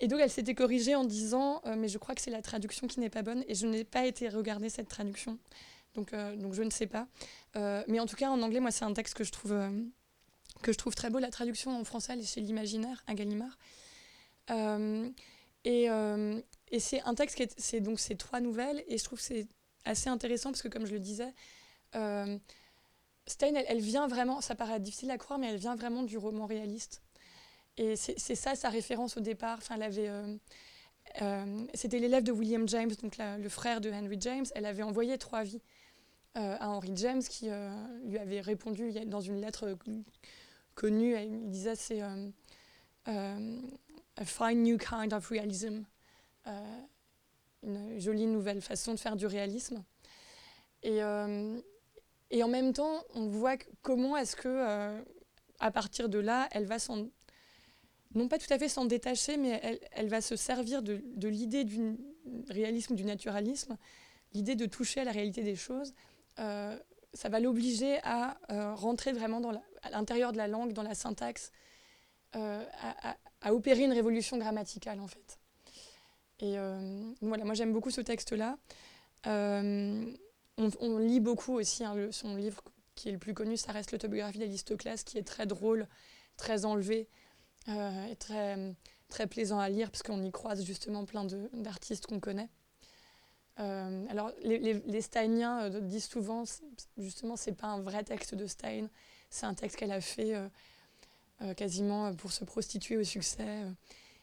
et donc, elle s'était corrigée en disant euh, Mais je crois que c'est la traduction qui n'est pas bonne. Et je n'ai pas été regarder cette traduction. Donc, donc je ne sais pas. mais en tout cas, en anglais, moi, c'est un texte que je trouve, que je trouve très beau. La traduction en français, elle est chez l'Imaginaire, à Gallimard. et, et c'est un texte qui est. Donc ces trois nouvelles. Et je trouve que c'est assez intéressant parce que, comme je le disais, Stein, elle, vient vraiment, ça paraît difficile à croire, mais elle vient vraiment du roman réaliste. Et c'est ça sa référence au départ. Enfin, elle avait, euh, euh, c'était l'élève de William James, donc le frère de Henry James. Elle avait envoyé trois vies euh, à Henry James, qui lui avait répondu dans une lettre connue. Il disait c'est a fine new kind of realism, une jolie nouvelle façon de faire du réalisme. Et et en même temps, on voit comment est-ce que, euh, à partir de là, elle va s'en, non pas tout à fait s'en détacher, mais elle, va se servir de, l'idée du réalisme, du naturalisme, l'idée de toucher à la réalité des choses. Euh, ça va l'obliger à euh, rentrer vraiment à l'intérieur de la langue, dans la syntaxe, à, opérer une révolution grammaticale en fait. Et voilà, moi j'aime beaucoup ce texte-là on, lit beaucoup aussi hein, son livre qui est le plus connu, ça reste l'autobiographie d'Alistoclas, qui est très drôle, très enlevé euh, et très, très plaisant à lire, parce qu'on y croise justement plein d'artistes qu'on connaît. Euh, alors, les, Steiniens euh, disent souvent, justement, c'est pas un vrai texte de Stein, c'est un texte qu'elle a fait quasiment pour se prostituer au succès.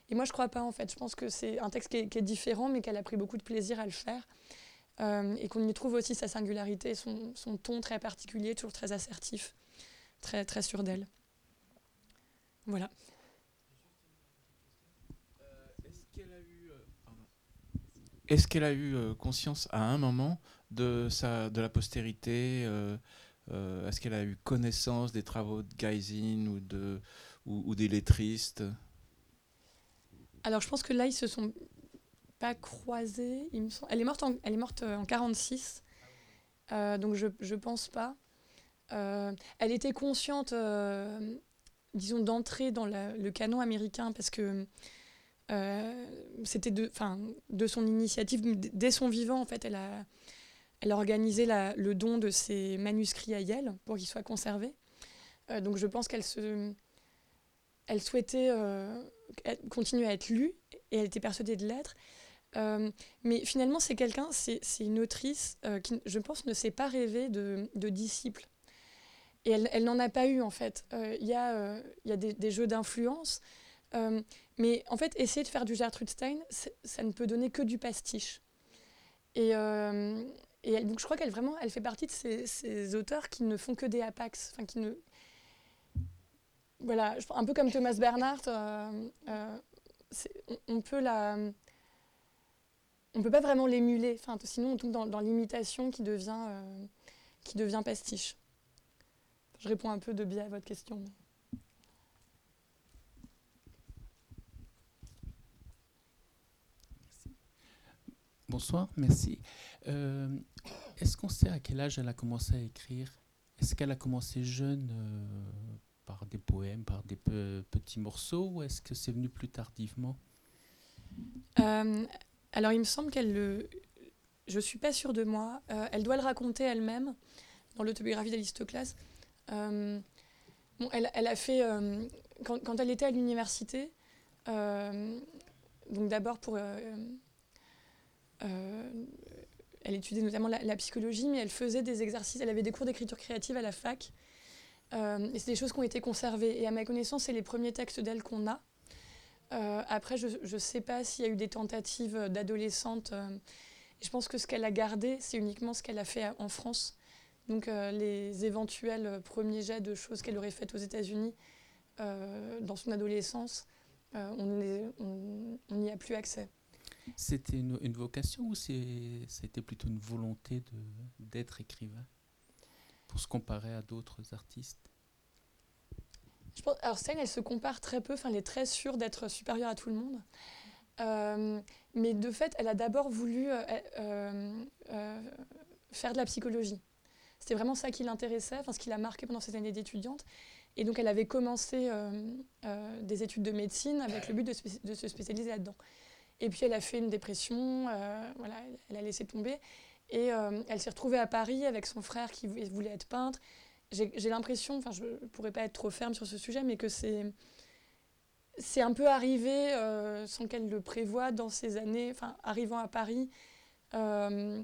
Et moi, je crois pas, en fait. Je pense que c'est un texte qui est différent, mais qu'elle a pris beaucoup de plaisir à le faire. Euh, et qu'on y trouve aussi sa singularité, son, son, ton très particulier, toujours très assertif, très, très sûr d'elle. Voilà. Est-ce qu'elle a eu, euh, conscience à un moment de, sa, de la postérité euh, Est-ce qu'elle a eu connaissance des travaux de Geisin ou, de, ou, ou des lettristes alors je pense que là, ils se sont pas croisée. Il me Elle est morte en, elle est morte euh, en 46, euh, donc je, je pense pas. Euh, elle était consciente disons, d'entrer dans le canon américain parce que c'était de, de son initiative, dès son vivant, en fait, elle a, elle a organisé la, le don de ses manuscrits à Yale pour qu'ils soient conservés. donc je pense qu'elle se, elle souhaitait continuer à être lue et elle était persuadée de l'être. Euh, mais finalement, c'est quelqu'un, c'est une autrice euh, qui, je pense, ne s'est pas rêver de, de disciple. Et elle, n'en a pas eu, en fait. Euh, il y, a, des, jeux d'influence. mais en fait, essayer de faire du Gertrude Stein, ça ne peut donner que du pastiche. Et, donc, je crois qu'elle vraiment, elle fait partie de ces, ces, auteurs qui ne font que des apax. Enfin, qui ne. Voilà, un peu comme Thomas Bernhardt, on peut la on peut pas vraiment l'émuler. Enfin, sinon, on tombe dans, l'imitation qui devient, euh, qui devient pastiche. Je réponds un peu de biais à votre question. Bonsoir, merci. Euh, est-ce qu'on sait à quel âge elle a commencé à écrire? Est-ce qu'elle a commencé jeune euh, par des poèmes, par des petits morceaux, ou est-ce que c'est venu plus tardivement? Alors, il me semble qu'elle le. Je suis pas sûre de moi. Euh, elle doit le raconter elle-même dans l'autobiographie d'Alistoclas. Euh, bon, elle, elle, a fait. Euh, quand, quand, elle était à l'université, euh, donc d'abord pour. elle étudiait notamment la, psychologie, mais elle faisait des exercices. Elle avait des cours d'écriture créative à la fac. et c'est des choses qui ont été conservées. Et à ma connaissance, c'est les premiers textes d'elle qu'on a. Euh, après, je ne sais pas s'il y a eu des tentatives d'adolescente. Euh, je pense que ce qu'elle a gardé, c'est uniquement ce qu'elle a fait en France. Donc euh, les éventuels premiers jets de choses qu'elle aurait faites aux États-Unis dans son adolescence, on n'y a plus accès. C'était une, une, vocation ou c'était plutôt une volonté d'être écrivain pour se comparer à d'autres artistes? Alors Stein, elle se compare très peu, enfin, elle est très sûre d'être supérieure à tout le monde. Euh, mais de fait, elle a d'abord voulu euh, euh, faire de la psychologie. C'était vraiment ça qui l'intéressait, enfin, ce qui l'a marqué pendant ses années d'étudiante. Et donc, elle avait commencé des études de médecine avec le but de, de se spécialiser là-dedans. Et puis, elle a fait une dépression, voilà, elle a laissé tomber. Et elle s'est retrouvée à Paris avec son frère qui voulait être peintre j'ai l'impression, enfin je ne pourrais pas être trop ferme sur ce sujet, mais que c'est un peu arrivé euh, sans qu'elle le prévoie dans ces années, enfin arrivant à Paris, euh,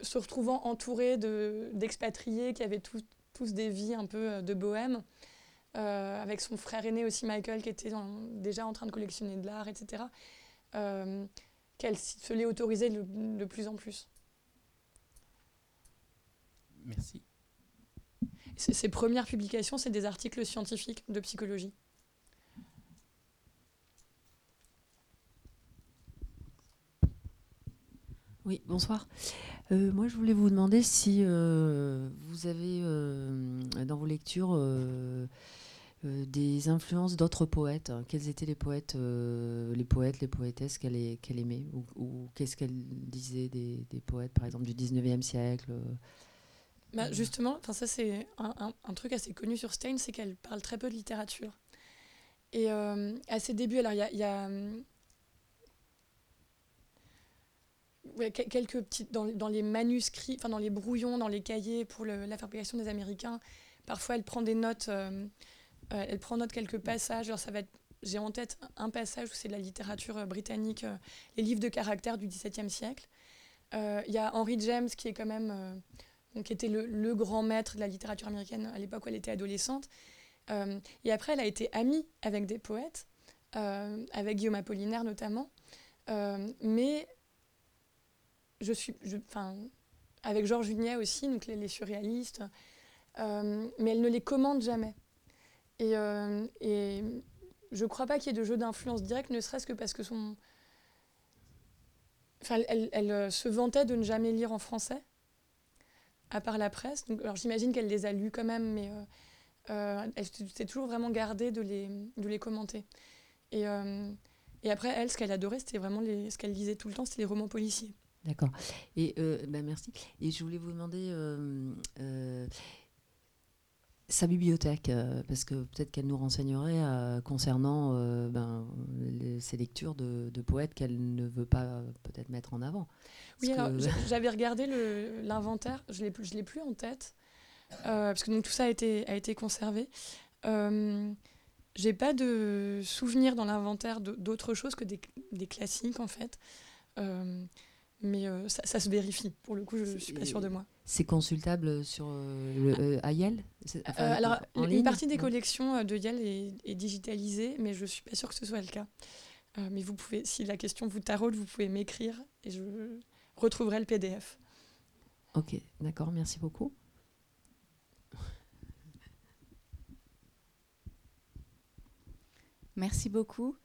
se retrouvant entourée d'expatriés qui avaient tous des vies un peu euh, de bohème, avec son frère aîné aussi Michael qui était déjà en train de collectionner de l'art, etc., qu'elle se l'est autorisée de plus en plus. Merci. Ses premières publications, c'est des articles scientifiques de psychologie. Oui, bonsoir. Euh, moi, je voulais vous demander si euh, vous avez euh, dans vos lectures des influences d'autres poètes. Quels étaient les poètes, les poètes, les poétesses qu'elle aimait Ou, qu'est-ce qu'elle disait des, des, poètes, par exemple, du 19e siècle bah, justement, ça c'est un, un, truc assez connu sur Stein, c'est qu'elle parle très peu de littérature. Et euh, à ses débuts, alors il y a, y a ouais, quelques petites dans, dans, les manuscrits, enfin dans les brouillons, dans les cahiers pour le, la fabrication des Américains. Parfois, elle prend des notes, euh, euh, elle prend note quelques passages. Alors ça va être, j'ai en tête un passage où c'est de la littérature britannique, les livres de caractère du XVIIe siècle. Il y a Henry James qui est quand même donc, qui était le, grand maître de la littérature américaine à l'époque où elle était adolescente. Euh, et après, elle a été amie avec des poètes, euh, avec Guillaume Apollinaire notamment. Euh, mais je suis, enfin, avec Georges Juniet aussi, donc les, surréalistes. mais elle ne les commande jamais. Et, je ne crois pas qu'il y ait de jeu d'influence directe, ne serait-ce que parce que son. Enfin, elle, se vantait de ne jamais lire en français à part la presse. Alors j'imagine qu'elle les a lus quand même, mais euh, euh, elle s'est toujours vraiment gardée de les, de les commenter. Et, euh, et après, elle, ce qu'elle adorait, c'était vraiment les, ce qu'elle lisait tout le temps, c'était les romans policiers. D'accord. Et ben merci. Et je voulais vous demander, sa bibliothèque, euh, parce que peut-être qu'elle nous renseignerait euh, concernant euh, ben, les- ces lectures de, de poètes qu'elle ne veut pas peut-être mettre en avant. Oui, alors j'avais regardé l'inventaire, je ne l'ai plus en tête, parce que donc, tout ça a été, a été conservé. J'ai pas de souvenir dans l'inventaire d'autre chose que des, des classiques, en fait. Mais euh, ça, ça se vérifie. Pour le coup, je ne suis pas sûre de moi. C'est consultable sur euh, le, euh, à Yale enfin, Euh, alors, en une ligne partie des collections euh, de Yale est, est digitalisée, mais je suis pas sûre que ce soit le cas. Euh, mais vous pouvez, si la question vous taraude, vous pouvez m'écrire et je retrouverai le PDF. Ok, d'accord, merci beaucoup. Merci beaucoup.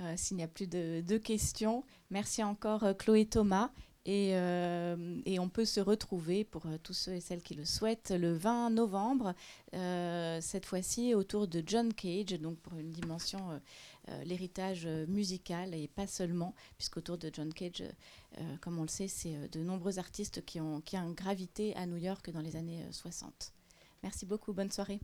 Euh, S'il n'y a plus de, de questions, merci encore Chloé Thomas. Et, euh, et on peut se retrouver pour euh, tous ceux et celles qui le souhaitent le 20 novembre, euh, cette fois-ci autour de John Cage, donc pour une dimension, l'héritage musical et pas seulement, puisqu'autour de John Cage, comme on le sait, c'est de nombreux artistes qui ont, gravité à New York dans les années euh, 60. Merci beaucoup, bonne soirée.